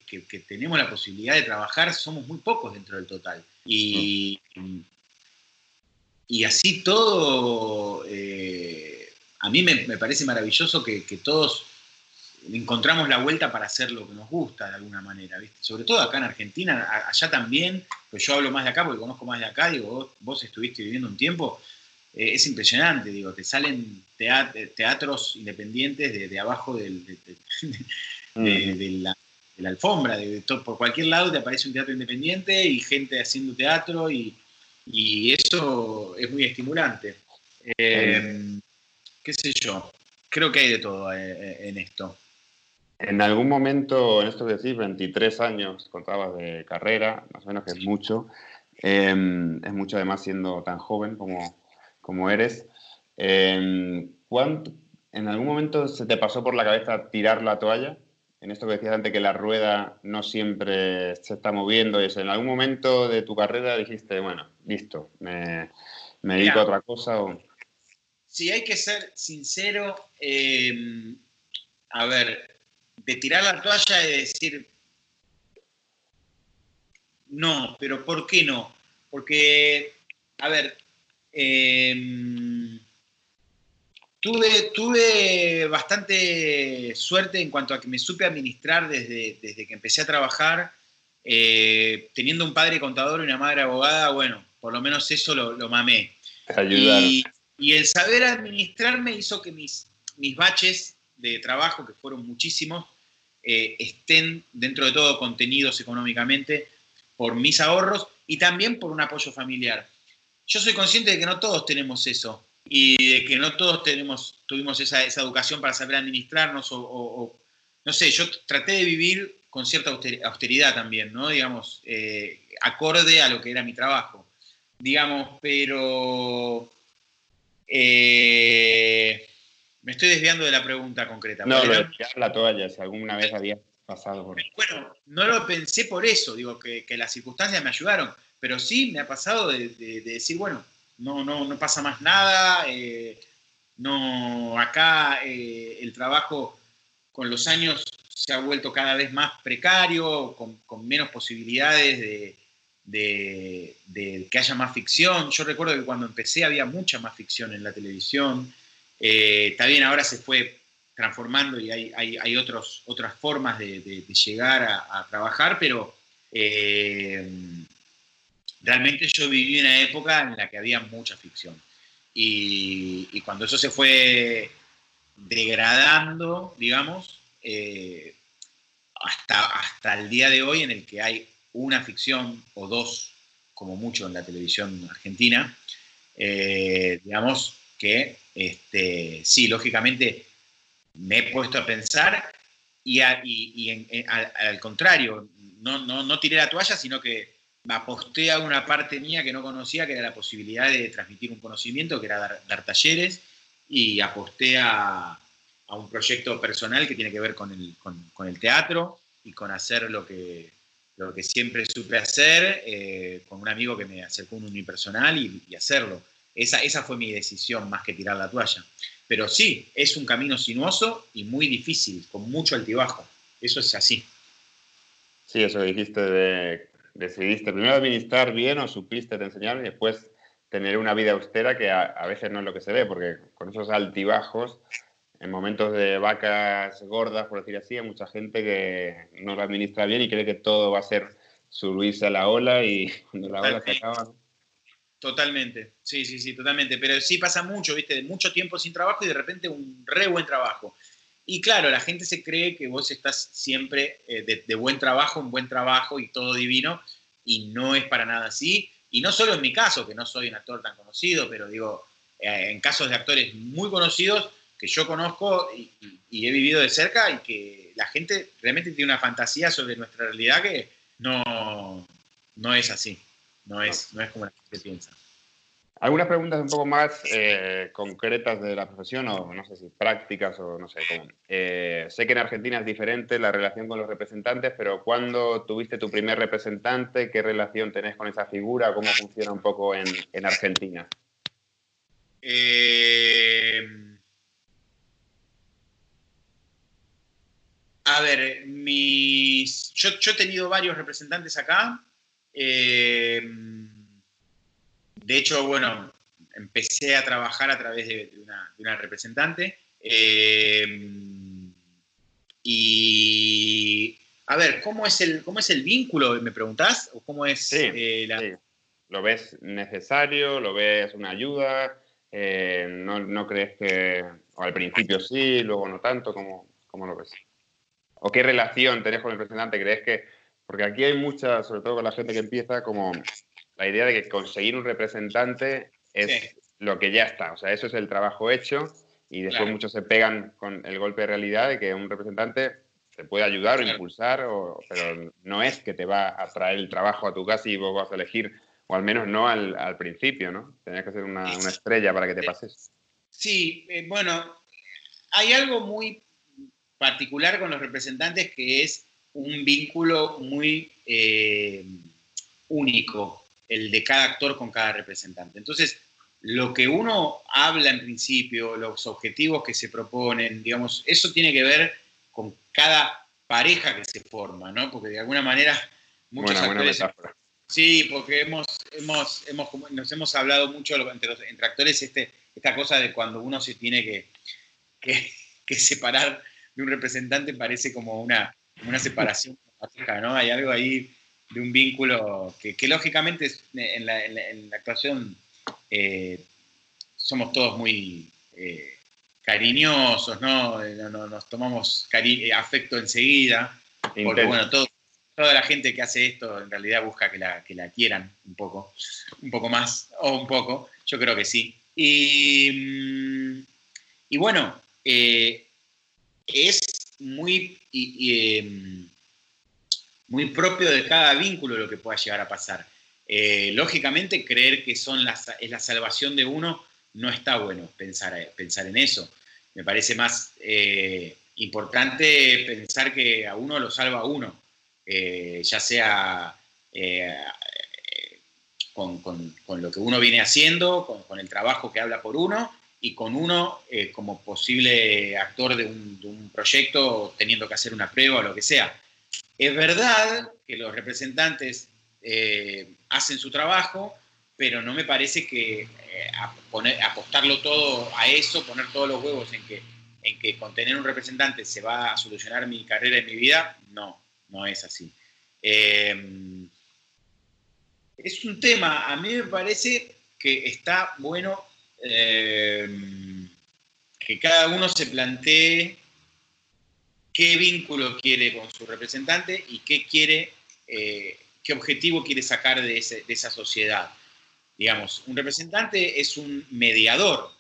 tenemos la posibilidad de trabajar somos muy pocos dentro del total. Y, y así todo, eh, a mí me, parece maravilloso que, todos encontramos la vuelta para hacer lo que nos gusta de alguna manera, Sobre todo acá en Argentina, allá también, pues yo hablo más de acá porque conozco más de acá, digo, vos estuviste viviendo un tiempo, eh, es impresionante, digo, te salen teatros independientes de, abajo del, de, la, alfombra, de, por cualquier lado te aparece un teatro independiente y gente haciendo teatro y, eso es muy estimulante. Eh, ¿Qué sé yo? Creo que hay de todo eh, en esto. En algún momento, en esto que decís, 23 años contabas de carrera, más o menos que es mucho. es mucho además siendo tan joven como, como eres, em, ¿en algún momento se te pasó por la cabeza tirar la toalla? En esto que decías antes, que la rueda no siempre se está moviendo, y ¿en algún momento de tu carrera dijiste, bueno, listo, me, dedico a otra cosa? O... Si hay que ser sincero, em, a ver, de tirar la toalla y decir, no, pero ¿por qué no? Porque, a ver, Em, tuve, tuve bastante suerte en cuanto a que me supe administrar desde, desde que empecé a trabajar. Eh, teniendo un padre contador y una madre abogada, bueno, por lo menos eso lo, lo mamé. Y, y, el saber administrarme hizo que mis, mis baches de trabajo, que fueron muchísimos, eh, estén dentro de todo contenidos económicamente por mis ahorros y también por un apoyo familiar yo soy consciente de que no todos tenemos eso y de que no todos tenemos, tuvimos esa, educación para saber administrarnos o, no sé, yo traté de vivir con cierta austeridad también, ¿no? Digamos, eh, acorde a lo que era mi trabajo, digamos, pero eh, me estoy desviando de la pregunta concreta. No, lo de la toalla, si alguna vez había pasado por... Bueno, no lo pensé por eso, digo, que, que las circunstancias me ayudaron pero sí me ha pasado de, decir, bueno, no, no, no pasa más nada, eh, no, acá eh, el trabajo con los años se ha vuelto cada vez más precario, con, menos posibilidades de, que haya más ficción. Yo recuerdo que cuando empecé había mucha más ficción en la televisión. Eh, está bien, ahora se fue transformando y hay, hay, otros, otras formas de, llegar a, trabajar, pero realmente yo viví una época en la que había mucha ficción. Y, cuando eso se fue degradando, digamos, eh, hasta, hasta el día de hoy en el que hay una ficción o dos, como mucho en la televisión argentina, eh, digamos que este, sí, lógicamente me he puesto a pensar y, al, contrario, no, no, no tiré la toalla, sino que aposté a una parte mía que no conocía, que era la posibilidad de transmitir un conocimiento, que era dar, talleres, y aposté a, un proyecto personal que tiene que ver con el, teatro y con hacer lo que, lo que siempre supe hacer, eh, con un amigo que me acercó un unipersonal y, y hacerlo. Esa, esa fue mi decisión más que tirar la toalla. Pero sí, es un camino sinuoso y muy difícil, con mucho altibajo. Eso es así. Sí, eso dijiste de decidiste primero administrar bien o supliste te enseñaron y después tener una vida austera que a, veces no es lo que se ve, porque con esos altibajos, en momentos de vacas gordas, por decir así, hay mucha gente que no lo administra bien y cree que todo va a ser subirse a la ola y cuando la ola se acaba... Totalmente, sí, sí, sí, totalmente. Pero sí pasa mucho, ¿viste? De mucho tiempo sin trabajo y de repente un re buen trabajo. Y claro, la gente se cree que vos estás siempre eh, de, buen trabajo en buen trabajo y todo divino, y no es para nada así. Y no solo en mi caso, que no soy un actor tan conocido, pero digo, eh, en casos de actores muy conocidos que yo conozco y, he vivido de cerca y que la gente realmente tiene una fantasía sobre nuestra realidad que no, no es así, no es, no es como la gente piensa. Algunas preguntas un poco más eh, concretas de la profesión, o no sé si prácticas o no sé cómo. Eh, sé que en Argentina es diferente la relación con los representantes, pero ¿cuándo tuviste tu primer representante? ¿Qué relación tenés con esa figura? ¿Cómo funciona un poco en, en Argentina? Eh, a ver, mis, yo, yo, he tenido varios representantes acá. De hecho, bueno, empecé a trabajar a través de, una, representante. Eh, y a ver, ¿cómo es el, cómo es el vínculo? ¿Me preguntás? ¿O cómo es eh, ¿Lo ves necesario? ¿Lo ves una ayuda? Eh, no, crees que o al principio sí, luego no tanto? ¿Cómo, ¿Cómo lo ves? ¿O qué relación tenés con el representante? ¿Crees que.? Porque aquí hay mucha, sobre todo con la gente que empieza, como la idea de que conseguir un representante es lo que ya está, o sea, eso es el trabajo hecho y después muchos se pegan con el golpe de realidad de que un representante te puede ayudar o impulsar, pero no es que te va a traer el trabajo a tu casa y vos vas a elegir, o al menos no al, principio, ¿no? Tenías que ser una, estrella para que te pases. Sí, eh, bueno, hay algo muy particular con los representantes que es un vínculo muy eh, único el de cada actor con cada representante. Entonces, lo que uno habla en principio, los objetivos que se proponen, digamos, eso tiene que ver con cada pareja que se forma, ¿no? Porque de alguna manera muchos actores... sí, porque hemos, hemos, hemos, nos hemos hablado mucho entre, los, entre actores este, esta cosa de cuando uno se tiene que, que, separar de un representante parece como una, una separación, ¿no? Hay algo ahí de un vínculo que, lógicamente en la, actuación eh, somos todos muy eh, cariñosos, ¿no? Eh, nos tomamos afecto enseguida, porque bueno, toda la gente que hace esto en realidad busca que la, que la quieran un poco, un poco más o un poco, yo creo que sí. Y, mm, y bueno, es muy muy propio de cada vínculo lo que pueda llegar a pasar. Eh, lógicamente, creer que son es la salvación de uno no está bueno pensar, pensar en eso. Me parece más eh, importante pensar que a uno lo salva a uno, eh, ya sea con, lo que uno viene haciendo, con, el trabajo que habla por uno y con uno como posible actor de un, proyecto teniendo que hacer una prueba o lo que sea. Es verdad que los representantes eh, hacen su trabajo, pero no me parece que eh, apostarlo todo a eso, poner todos los huevos en que, en que con tener un representante se va a solucionar mi carrera y mi vida, no, no es así. Eh, es un tema, a mí me parece que está bueno que cada uno se plantee qué vínculo quiere con su representante y qué quiere, eh, qué objetivo quiere sacar de, esa sociedad. Digamos, un representante es un mediador,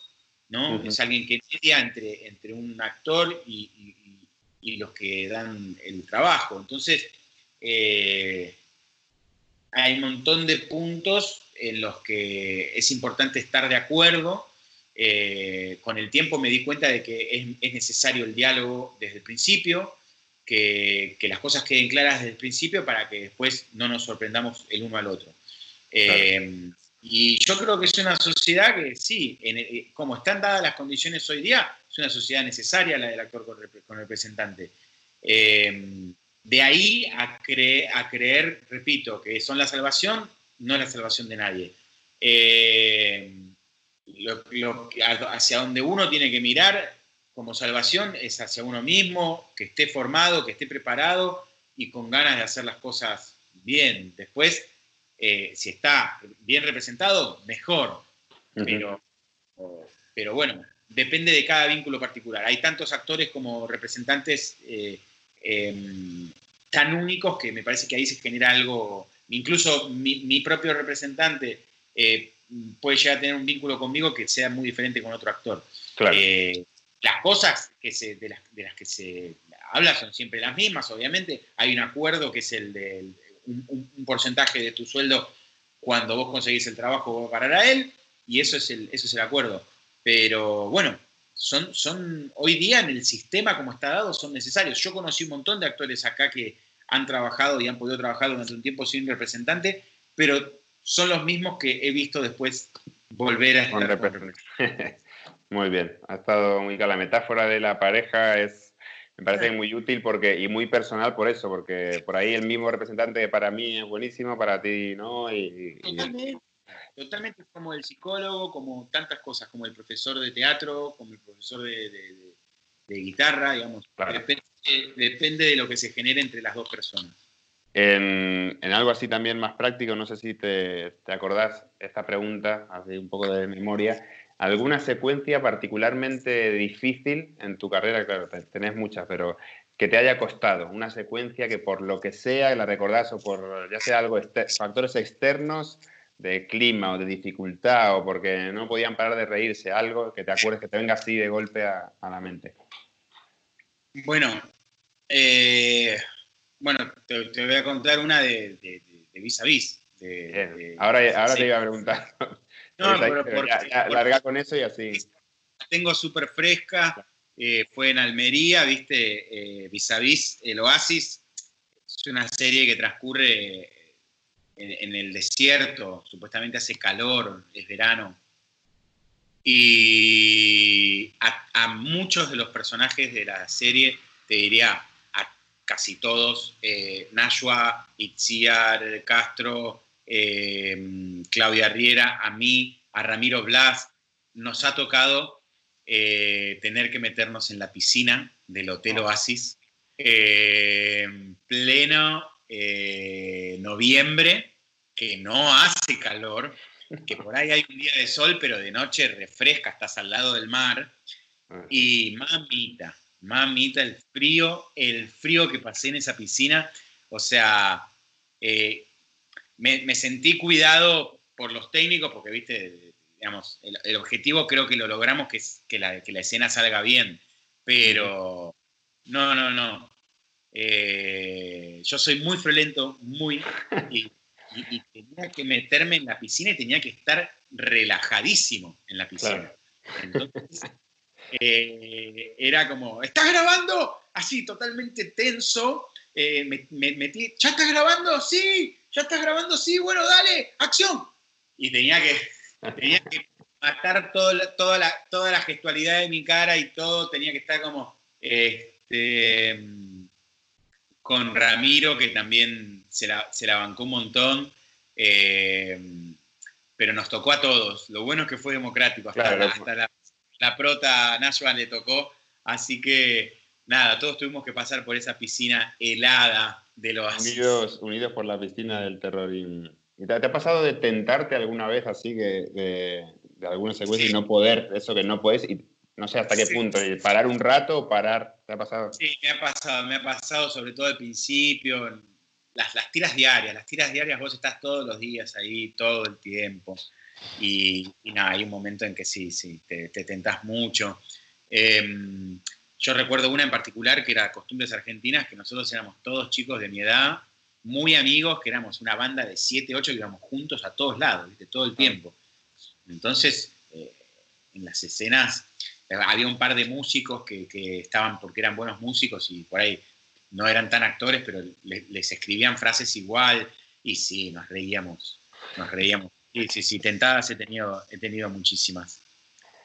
¿no? Es alguien que media entre, entre un actor y, los que dan el trabajo. Entonces, eh, hay un montón de puntos en los que es importante estar de acuerdo eh, con el tiempo me di cuenta de que es, necesario el diálogo desde el principio, que, las cosas queden claras desde el principio para que después no nos sorprendamos el uno al otro. Eh, y yo creo que es una sociedad que sí, eh, como están dadas las condiciones hoy día, es una sociedad necesaria la del actor con, representante. de ahí a, a creer, repito, que son la salvación, no la salvación de nadie lo, hacia donde uno tiene que mirar como salvación es hacia uno mismo, que esté formado, que esté preparado y con ganas de hacer las cosas bien. Después, eh, si está bien representado, mejor. pero, pero bueno, depende de cada vínculo particular. Hay tantos actores como representantes eh, em, tan únicos que me parece que ahí se genera algo. Incluso mi, propio representante eh, puede llegar a tener un vínculo conmigo que sea muy diferente con otro actor. Eh, las cosas que de, las, que se habla son siempre las mismas, obviamente. Hay un acuerdo que es el de un, porcentaje de tu sueldo cuando vos conseguís el trabajo a parar a él. y eso es el, eso es el acuerdo. Pero bueno, son, son, hoy día en el sistema como está dado son necesarios. Yo conocí un montón de actores acá que han trabajado y han podido trabajar durante un tiempo sin representante, pero son los mismos que he visto después volver a estar. Muy bien, ha estado muy La metáfora de la pareja es, me parece muy útil porque, y muy personal por eso, porque por ahí el mismo representante para mí es buenísimo, para ti no. Y, totalmente, totalmente como el psicólogo, como tantas cosas, como el profesor de teatro, como el profesor de, guitarra, digamos. Depende, de lo que se genere entre las dos personas. En, algo así también más práctico, no sé si te, te acordás esta pregunta, así un poco de memoria ¿Alguna secuencia particularmente difícil en tu carrera? Claro, tenés muchas, pero que te haya costado, una secuencia que por lo que sea la recordás o por ya sea algo, factores externos de clima o de dificultad o porque no podían parar de reírse, algo que te acuerdes que te venga así de golpe a, la mente. Bueno, eh, bueno, te, voy a contar una de, vis a vis. ahora ahora te iba a preguntar. No, pero larga con eso y así. Tengo súper fresca. Eh, fue en Almería, viste, eh, vis a vis el Oasis. Es una serie que transcurre en, el desierto, supuestamente hace calor, es verano. Y a, muchos de los personajes de la serie, te diría a casi todos, eh, Nashua, Itziar, Castro, eh, Claudia Riera, a mí, a Ramiro Blas, nos ha tocado eh, tener que meternos en la piscina del Hotel ah. Oasis eh, en pleno noviembre, que no hace calor, que por ahí hay un día de sol, pero de noche refresca, estás al lado del mar. Ah. Y mamita, mamita, el frío, el frío que pasé en esa piscina, o sea, me, sentí cuidado por los técnicos, porque, viste, digamos, el, objetivo creo que lo logramos, que, es que, la, escena salga bien, pero no, no, no. Eh, yo soy muy frolento, muy, y, tenía que meterme en la piscina y tenía que estar relajadísimo en la piscina. Entonces, eh, era como, ¿estás grabando? Así, totalmente tenso. Eh, me, metí, ¿ya estás grabando? Sí, ¿ya estás grabando? Sí, bueno, dale, acción. Y tenía que, matar toda, la, toda la gestualidad de mi cara y todo, tenía que estar como este, con Ramiro, que también se la, bancó un montón. Eh, pero nos tocó a todos. Lo bueno es que fue democrático. Hasta, la, la, prota Nashua le tocó. Así que nada, todos tuvimos que pasar por esa piscina helada de los unidos, unidos por la piscina del terror. Y, te, ha pasado de tentarte alguna vez así que de, de alguna secuencia y no poder, eso que no puedes, y no sé hasta qué punto, parar un rato o parar? ¿Te ha pasado? Sí, me ha pasado, me ha pasado sobre todo al principio, las, las tiras diarias, las tiras diarias vos estás todos los días ahí, todo el tiempo. Y, nada, hay un momento en que sí, sí, te, te tentás mucho. Em, yo recuerdo una en particular que era Costumbres Argentinas, que nosotros éramos todos chicos de mi edad, muy amigos, que éramos una banda de 7, 8 que íbamos juntos a todos lados, ¿viste? todo el tiempo. Entonces, eh, en las escenas eh, había un par de músicos que, estaban porque eran buenos músicos y por ahí no eran tan actores, pero les, escribían frases igual y sí, nos reíamos, nos reíamos. Sí, sí, sí, tentadas he tenido, he tenido muchísimas,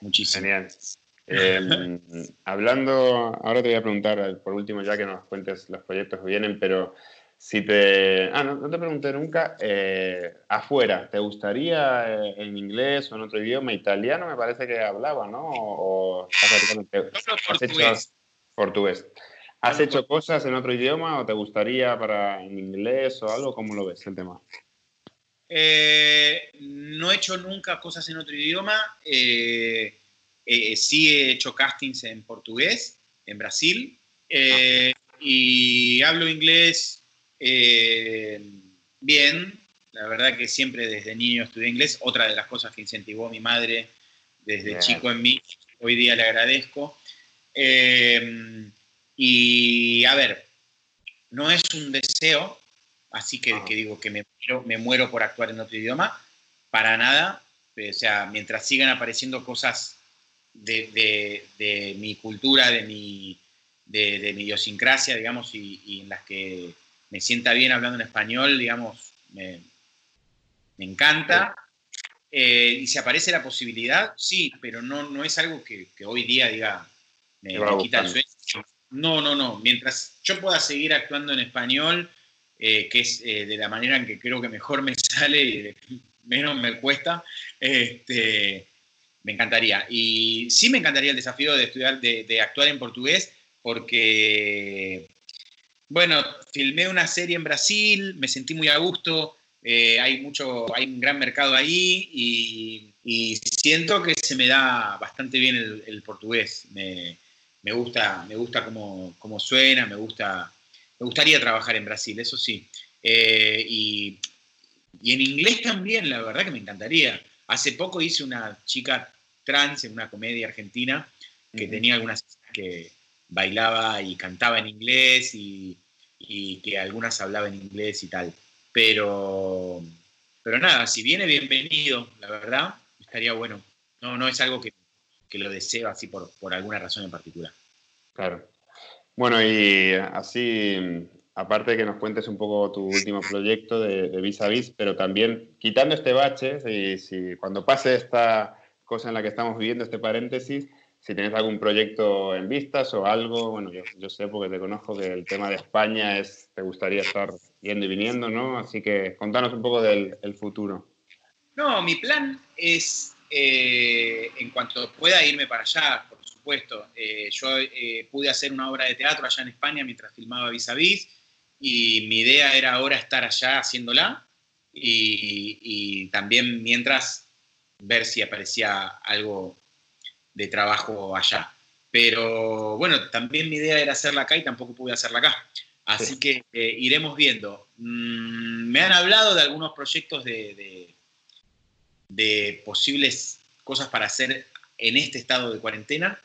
muchísimas. Em, hablando, ahora te voy a preguntar, por último, ya que nos cuentes los proyectos que vienen, pero si te. Ah, no, te pregunté nunca. Eh, afuera, ¿te gustaría eh, en inglés o en otro idioma? Italiano me parece que hablaba, ¿no? O, has portugués. portugués. ¿Has hecho cosas en otro idioma o te gustaría para en inglés o algo? ¿Cómo lo ves el tema? Eh, no he hecho nunca cosas en otro idioma. Eh, eh, sí he hecho castings en portugués, en Brasil, eh, y hablo inglés eh, bien. La verdad que siempre desde niño estudié inglés. Otra de las cosas que incentivó mi madre desde chico en mí, hoy día le agradezco. Y a ver, no es un deseo, así que, digo que me muero, me muero por actuar en otro idioma, para nada o sea, mientras sigan apareciendo cosas de, mi cultura, de mi, de, mi idiosincrasia, digamos, y, en las que me sienta bien hablando en español, digamos, me, encanta. Eh, y si aparece la posibilidad, sí, pero no, no es algo que, hoy día diga, me, quita el sueño. No, no, no. Mientras yo pueda seguir actuando en español, eh, que es eh, de la manera en que creo que mejor me sale y menos me cuesta, este, me encantaría. Y sí me encantaría el desafío de estudiar, de, actuar en portugués, porque, bueno, filmé una serie en Brasil, me sentí muy a gusto, eh, hay mucho, hay un gran mercado ahí y, siento que se me da bastante bien el, portugués. Gusta, me gusta cómo, cómo, suena, me gusta, me gustaría trabajar en Brasil, eso sí. Eh, y y en inglés también, la verdad que me encantaría. Hace poco hice una chica trans en una comedia argentina que tenía algunas que bailaba y cantaba en inglés y, que algunas hablaban en inglés y tal. Pero, pero nada, si viene bienvenido, la verdad, estaría bueno. No, no es algo que, que lo deseo así por, por alguna razón en particular. Claro. Bueno, y así aparte de que nos cuentes un poco tu último proyecto de, Vis a Vis, pero también quitando este bache, si, si, cuando pase esta cosa en la que estamos viviendo, este paréntesis, si tienes algún proyecto en vistas o algo, bueno, yo, sé porque te conozco que el tema de España es, te gustaría estar yendo y viniendo, ¿no? Así que contanos un poco del futuro. No, mi plan es, eh, en cuanto pueda irme para allá, por supuesto, eh, yo eh, pude hacer una obra de teatro allá en España mientras filmaba Vis a Vis, y mi idea era ahora estar allá haciéndola y, también mientras ver si aparecía algo de trabajo allá. Pero bueno, también mi idea era hacerla acá y tampoco pude hacerla acá. Así que iremos viendo. Mm, me han hablado de algunos proyectos de, de, posibles cosas para hacer en este estado de cuarentena.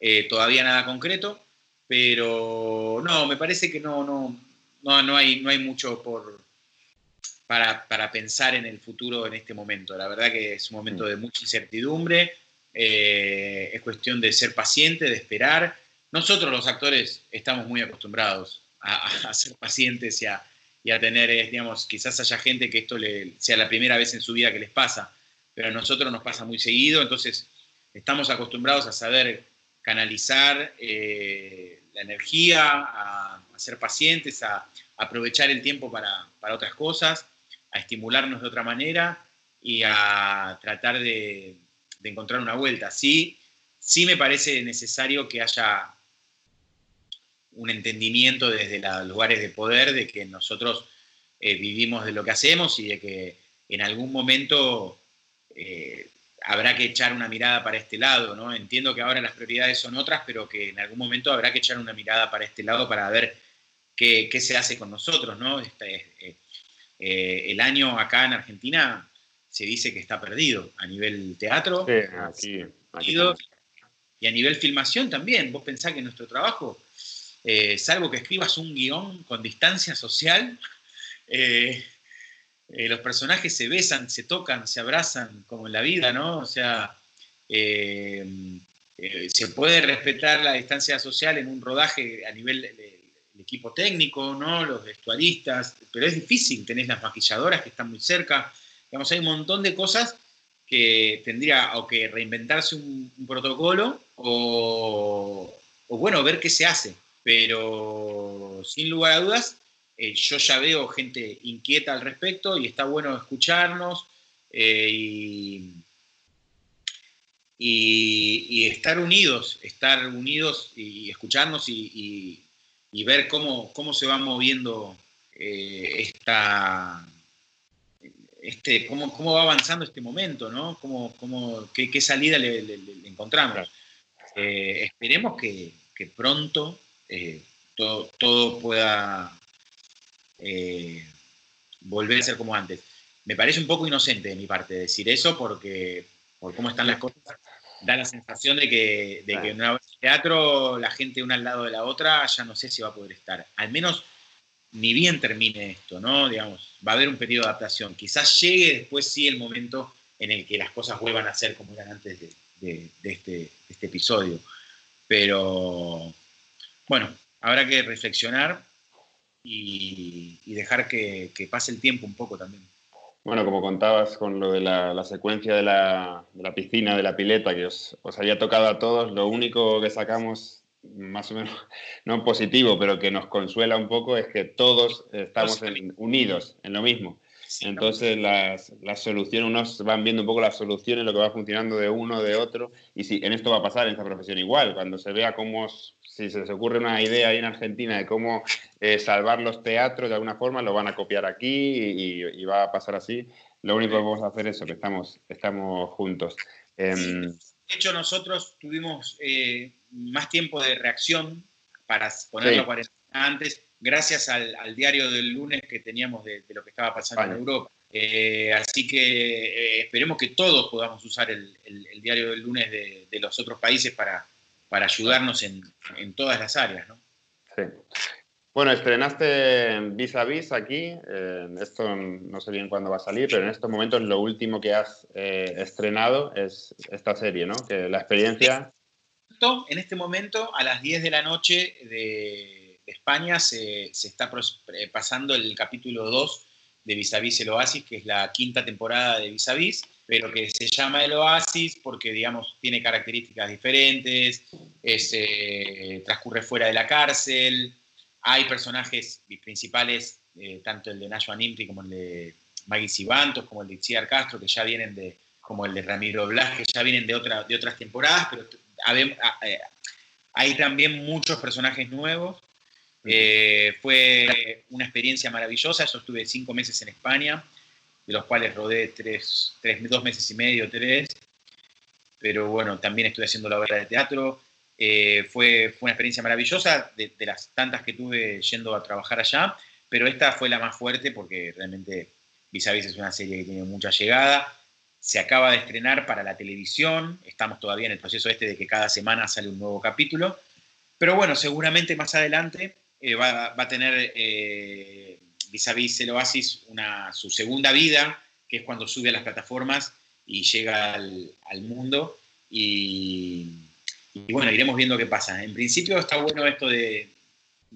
Eh, todavía nada concreto, pero no, me parece que no, no, no, no, hay, no hay mucho por, para, pensar en el futuro en este momento. La verdad que es un momento de mucha incertidumbre, eh, es cuestión de ser paciente, de esperar. Nosotros los actores estamos muy acostumbrados a, ser pacientes y a, y a, tener, eh, digamos, quizás haya gente que esto sea la primera vez en su vida que les pasa, pero a nosotros nos pasa muy seguido, entonces estamos acostumbrados a saber canalizar eh, la energía, a, ser pacientes, a, aprovechar el tiempo para, otras cosas, a estimularnos de otra manera y a tratar de, encontrar una vuelta. Sí, sí me parece necesario que haya un entendimiento desde los lugares de poder de que nosotros eh, vivimos de lo que hacemos y de que en algún momento eh, habrá que echar una mirada para este lado, ¿no? Entiendo que ahora las prioridades son otras, pero que en algún momento habrá que echar una mirada para este lado para ver qué, se hace con nosotros, ¿no? Este, eh, el año acá en Argentina se dice que está perdido a nivel teatro. Sí, aquí, y a nivel filmación también. Vos pensás que nuestro trabajo, eh, salvo que escribas un guion con distancia social, los personajes se besan, se tocan, se abrazan, como en la vida, ¿no? O sea, se puede respetar la distancia social en un rodaje a nivel el equipo técnico, ¿no? los vestuaristas, pero es difícil, tenés las maquilladoras que están muy cerca, digamos, hay un montón de cosas que tendría o que reinventarse un, protocolo o, bueno, ver qué se hace, pero sin lugar a dudas, eh, yo ya veo gente inquieta al respecto y está bueno escucharnos eh, y, estar unidos, estar unidos y escucharnos y, y ver cómo, cómo se va moviendo eh, esta, este, cómo, cómo, va avanzando este momento, ¿no? Cómo, cómo, qué, salida le, encontramos. Esperemos que, que pronto eh, todo, todo, pueda volver a ser como antes. Me parece un poco inocente de mi parte decir eso porque por cómo están las cosas da la sensación de que, de que en una teatro la gente una al lado de la otra ya no sé si va a poder estar. Al menos ni bien termine esto, ¿no? Digamos, va a haber un periodo de adaptación. Quizás llegue después sí el momento en el que las cosas vuelvan a ser como eran antes de, este, este, episodio. Pero bueno, habrá que reflexionar y, dejar que, pase el tiempo un poco también. Bueno, como contabas con lo de la, secuencia de la, piscina, de la pileta, que os, os, había tocado a todos, lo único que sacamos más o menos, no positivo, pero que nos consuela un poco es que todos estamos unidos en lo mismo. Entonces las, las, soluciones, unos van viendo un poco las soluciones, lo que va funcionando de uno, de otro, y si en esto va a pasar en esta profesión igual, cuando se vea cómo, si se les ocurre una idea ahí en Argentina de cómo eh, salvar los teatros de alguna forma, lo van a copiar aquí y, va a pasar así. Lo único que vamos a hacer es eso, que estamos, estamos juntos. Em, de hecho, nosotros tuvimos eh, más tiempo de reacción para ponerlo antes gracias al, diario del lunes que teníamos de, lo que estaba pasando en Europa. Eh, así que eh, esperemos que todos podamos usar el, diario del lunes de, los otros países para, para ayudarnos en, todas las áreas. ¿no? Sí. Bueno, estrenaste Vis a Vis aquí. Eh, esto no sé bien cuándo va a salir, pero en estos momentos lo último que has estrenado es esta serie, ¿no? Que la experiencia. En este momento, a las 10 de la noche de España se, está eh, pasando el capítulo 2 de Vis a Vis el Oasis, que es la quinta temporada de Vis a Vis, pero que se llama el Oasis porque, digamos, tiene características diferentes, eh, transcurre fuera de la cárcel, hay personajes principales, eh, tanto el de Nashua Nimri como el de Maggie Sibantos, como el de Itziar Castro, que ya vienen de, como el de Ramiro Blas, que ya vienen de, otra, de otras temporadas, pero hay también muchos personajes nuevos eh, fue una experiencia maravillosa. Yo estuve cinco meses en España, de los cuales rodé tres, dos meses y medio, tres. Pero bueno, también estuve haciendo la obra de teatro. Eh, fue, fue una experiencia maravillosa, de, las tantas que tuve yendo a trabajar allá. Pero esta fue la más fuerte porque realmente Vis a Vis es una serie que tiene mucha llegada. Se acaba de estrenar para la televisión. Estamos todavía en el proceso este de que cada semana sale un nuevo capítulo. Pero bueno, seguramente más adelante eh, va, a tener eh, vis a vis el Oasis una, su segunda vida, que es cuando sube a las plataformas y llega al, mundo. Y, bueno, iremos viendo qué pasa. En principio está bueno esto de,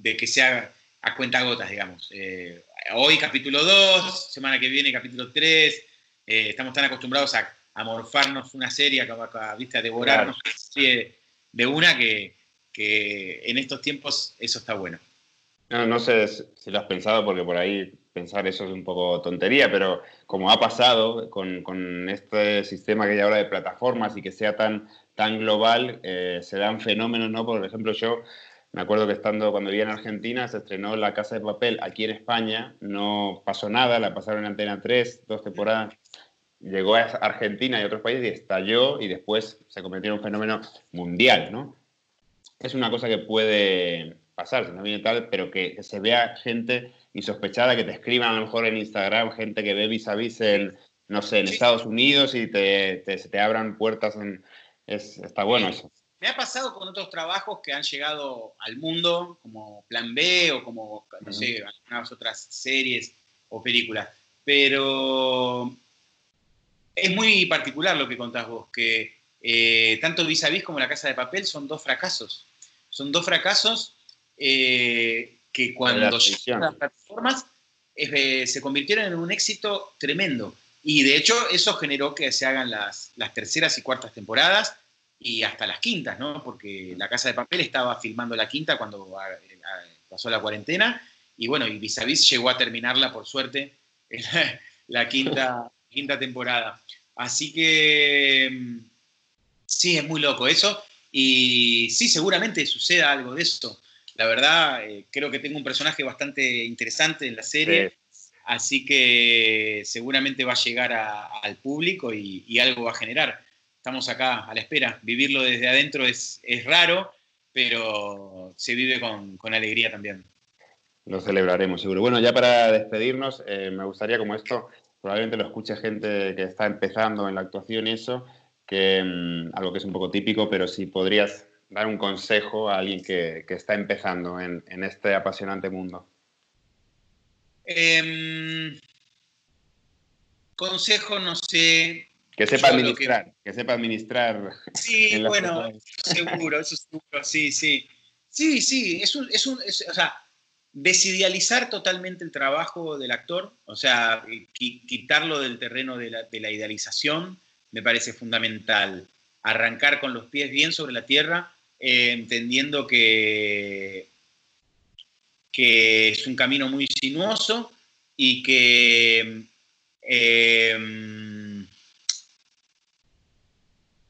que sea a cuenta gotas, digamos. Eh, hoy capítulo 2, semana que viene capítulo 3. Eh, estamos tan acostumbrados a, morfarnos una serie, a, a, devorarnos una serie de una que, que en estos tiempos eso está bueno. No, no sé si lo has pensado, porque por ahí pensar eso es un poco tontería, pero como ha pasado con, este sistema que hay ahora de plataformas y que sea tan, tan global, eh, se dan fenómenos, ¿no? Por ejemplo, yo me acuerdo que estando cuando vivía en Argentina, se estrenó La Casa de Papel aquí en España, no pasó nada, la pasaron en Antena 3, dos temporadas, llegó a Argentina y otros países y estalló y después se convirtió en un fenómeno mundial, ¿no? Es una cosa que puede pasar, si no viene tal, pero que, se vea gente insospechada, que te escriban a lo mejor en Instagram, gente que ve vis a vis en, no sé, en Estados Unidos y te, te, abran puertas en... Es, está bueno eso. Me ha pasado con otros trabajos que han llegado al mundo, como Plan B o como, no sé, algunas otras series o películas. Pero es muy particular lo que contás vos, que eh, tanto Vis a Vis como La Casa de Papel son dos fracasos. Son dos fracasos eh, que cuando llegaron las plataformas eh, se convirtieron en un éxito tremendo. Y de hecho eso generó que se hagan las, las, terceras y cuartas temporadas y hasta las quintas, ¿no? Porque La Casa de Papel estaba filmando la quinta cuando pasó la cuarentena y bueno, y Vis a Vis llegó a terminarla por suerte la, la quinta, quinta temporada. Así que mm, sí, es muy loco eso. Y sí, seguramente suceda algo de eso. La verdad, eh, creo que tengo un personaje bastante interesante en la serie, así que seguramente va a llegar al público y, algo va a generar. Estamos acá a la espera. Vivirlo desde adentro es, raro, pero se vive con, alegría también. Lo celebraremos, seguro. Bueno, ya para despedirnos, eh, me gustaría, como esto probablemente lo escuche gente que está empezando en la actuación y eso, que mm, algo que es un poco típico, pero si podrías dar un consejo a alguien que, está empezando en, este apasionante mundo? Em, consejo, no sé, Que sepa administrar, que... sepa administrar. Sí, bueno, seguro, eso seguro, sí, sí. Sí, sí, es un, es un o sea, desidealizar totalmente el trabajo del actor, o sea, quitarlo del terreno de la, de la idealización, me parece fundamental. Arrancar con los pies bien sobre la tierra, eh, entendiendo que, que es un camino muy sinuoso y que eh,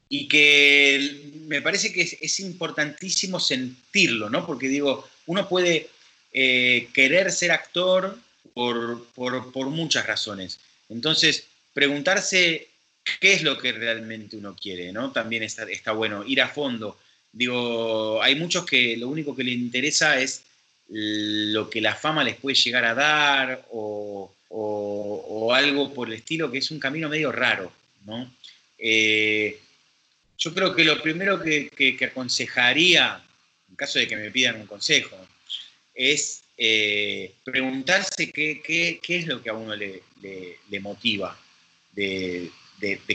y que me parece que es, importantísimo sentirlo, ¿no? Porque digo, uno puede eh, querer ser actor por, muchas razones. Entonces, preguntarse qué es lo que realmente uno quiere, ¿no? También está bueno, ir a fondo. Digo, hay muchos que lo único que les interesa es lo que la fama les puede llegar a dar o, algo por el estilo, que es un camino medio raro, ¿no? Eh, yo creo que lo primero que, aconsejaría, en caso de que me pidan un consejo, es eh, preguntarse qué, es lo que a uno le, motiva de,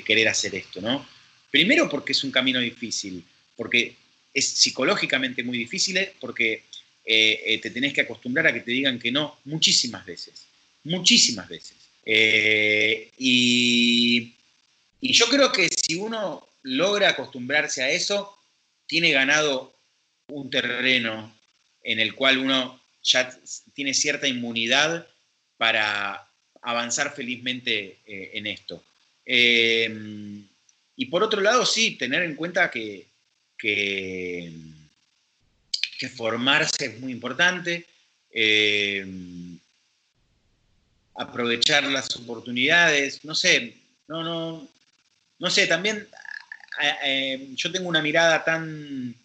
querer hacer esto, ¿no? Primero porque es un camino difícil, porque es psicológicamente muy difícil, porque eh, eh, te tenés que acostumbrar a que te digan que no muchísimas veces, muchísimas veces. y, y yo creo que si uno logra acostumbrarse a eso, tiene ganado un terreno en el cual uno ya tiene cierta inmunidad para avanzar felizmente eh, en esto. Y por otro lado, sí, tener en cuenta que, que, formarse es muy importante, em, aprovechar las oportunidades, no sé, no, no, no sé, también eh, yo tengo una mirada tan...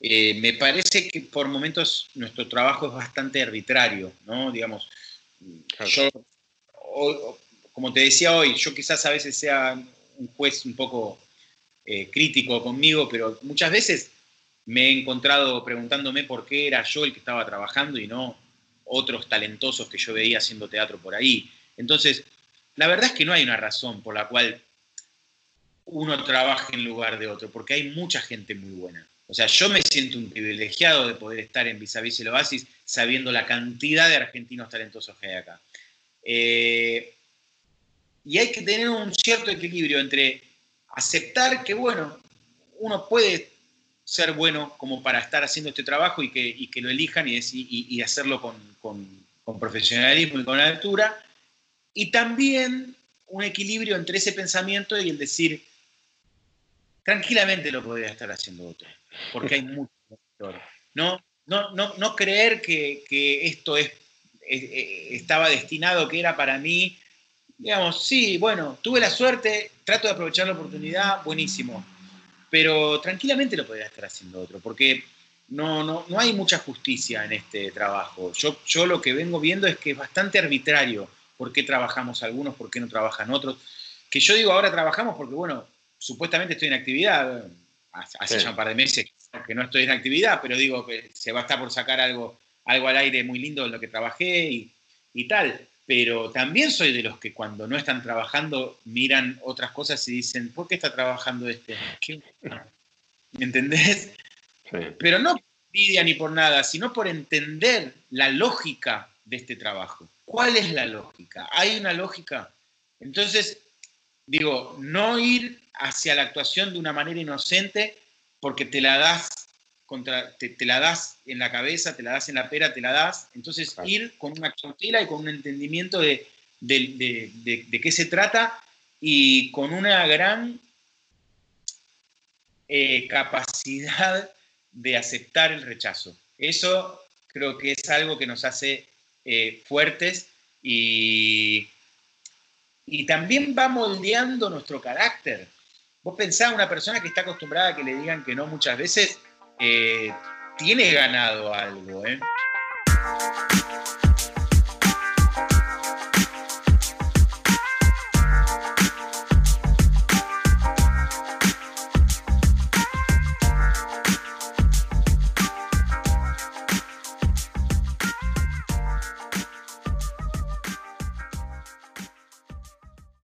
Eh, me parece que por momentos nuestro trabajo es bastante arbitrario, ¿no? Digamos, yo, como te decía hoy, yo quizás a veces sea un juez un poco eh, crítico conmigo, pero muchas veces me he encontrado preguntándome por qué era yo el que estaba trabajando y no otros talentosos que yo veía haciendo teatro por ahí. Entonces, la verdad es que no hay una razón por la cual uno trabaje en lugar de otro, porque hay mucha gente muy buena. O sea, yo me siento un privilegiado de poder estar en Vis a el Oasis sabiendo la cantidad de argentinos talentosos que hay acá. Eh, y hay que tener un cierto equilibrio entre aceptar que, bueno, uno puede ser bueno como para estar haciendo este trabajo y que, que lo elijan y, y, hacerlo con, con profesionalismo y con altura, y también un equilibrio entre ese pensamiento y el decir, tranquilamente lo podría estar haciendo otro, porque hay mucho. No, no, no, no creer que, esto es, estaba destinado, que era para mí. Digamos, sí, bueno, tuve la suerte, trato de aprovechar la oportunidad, buenísimo. Pero tranquilamente lo podría estar haciendo otro, porque no, no, no hay mucha justicia en este trabajo. Yo, yo lo que vengo viendo es que es bastante arbitrario por qué trabajamos algunos, por qué no trabajan otros. Que yo digo ahora trabajamos porque, bueno, supuestamente estoy en actividad, hace ya un par de meses que no estoy en actividad, pero digo que se va a estar por sacar algo, algo al aire muy lindo en lo que trabajé y, tal. Pero también soy de los que cuando no están trabajando miran otras cosas y dicen, ¿por qué está trabajando este? ¿Me entendés? Pero no por envidia ni por nada, sino por entender la lógica de este trabajo. ¿Cuál es la lógica? ¿Hay una lógica? Entonces, digo, no ir hacia la actuación de una manera inocente porque te la das contra, te, la das en la cabeza, te la das en la pera, te la das. Entonces ir con una cautela y con un entendimiento de, de, qué se trata y con una gran eh, capacidad de aceptar el rechazo. Eso creo que es algo que nos hace eh, fuertes y, y también va moldeando nuestro carácter. Vos pensás, una persona que está acostumbrada a que le digan que no muchas veces, eh, tiene ganado algo, ¿eh?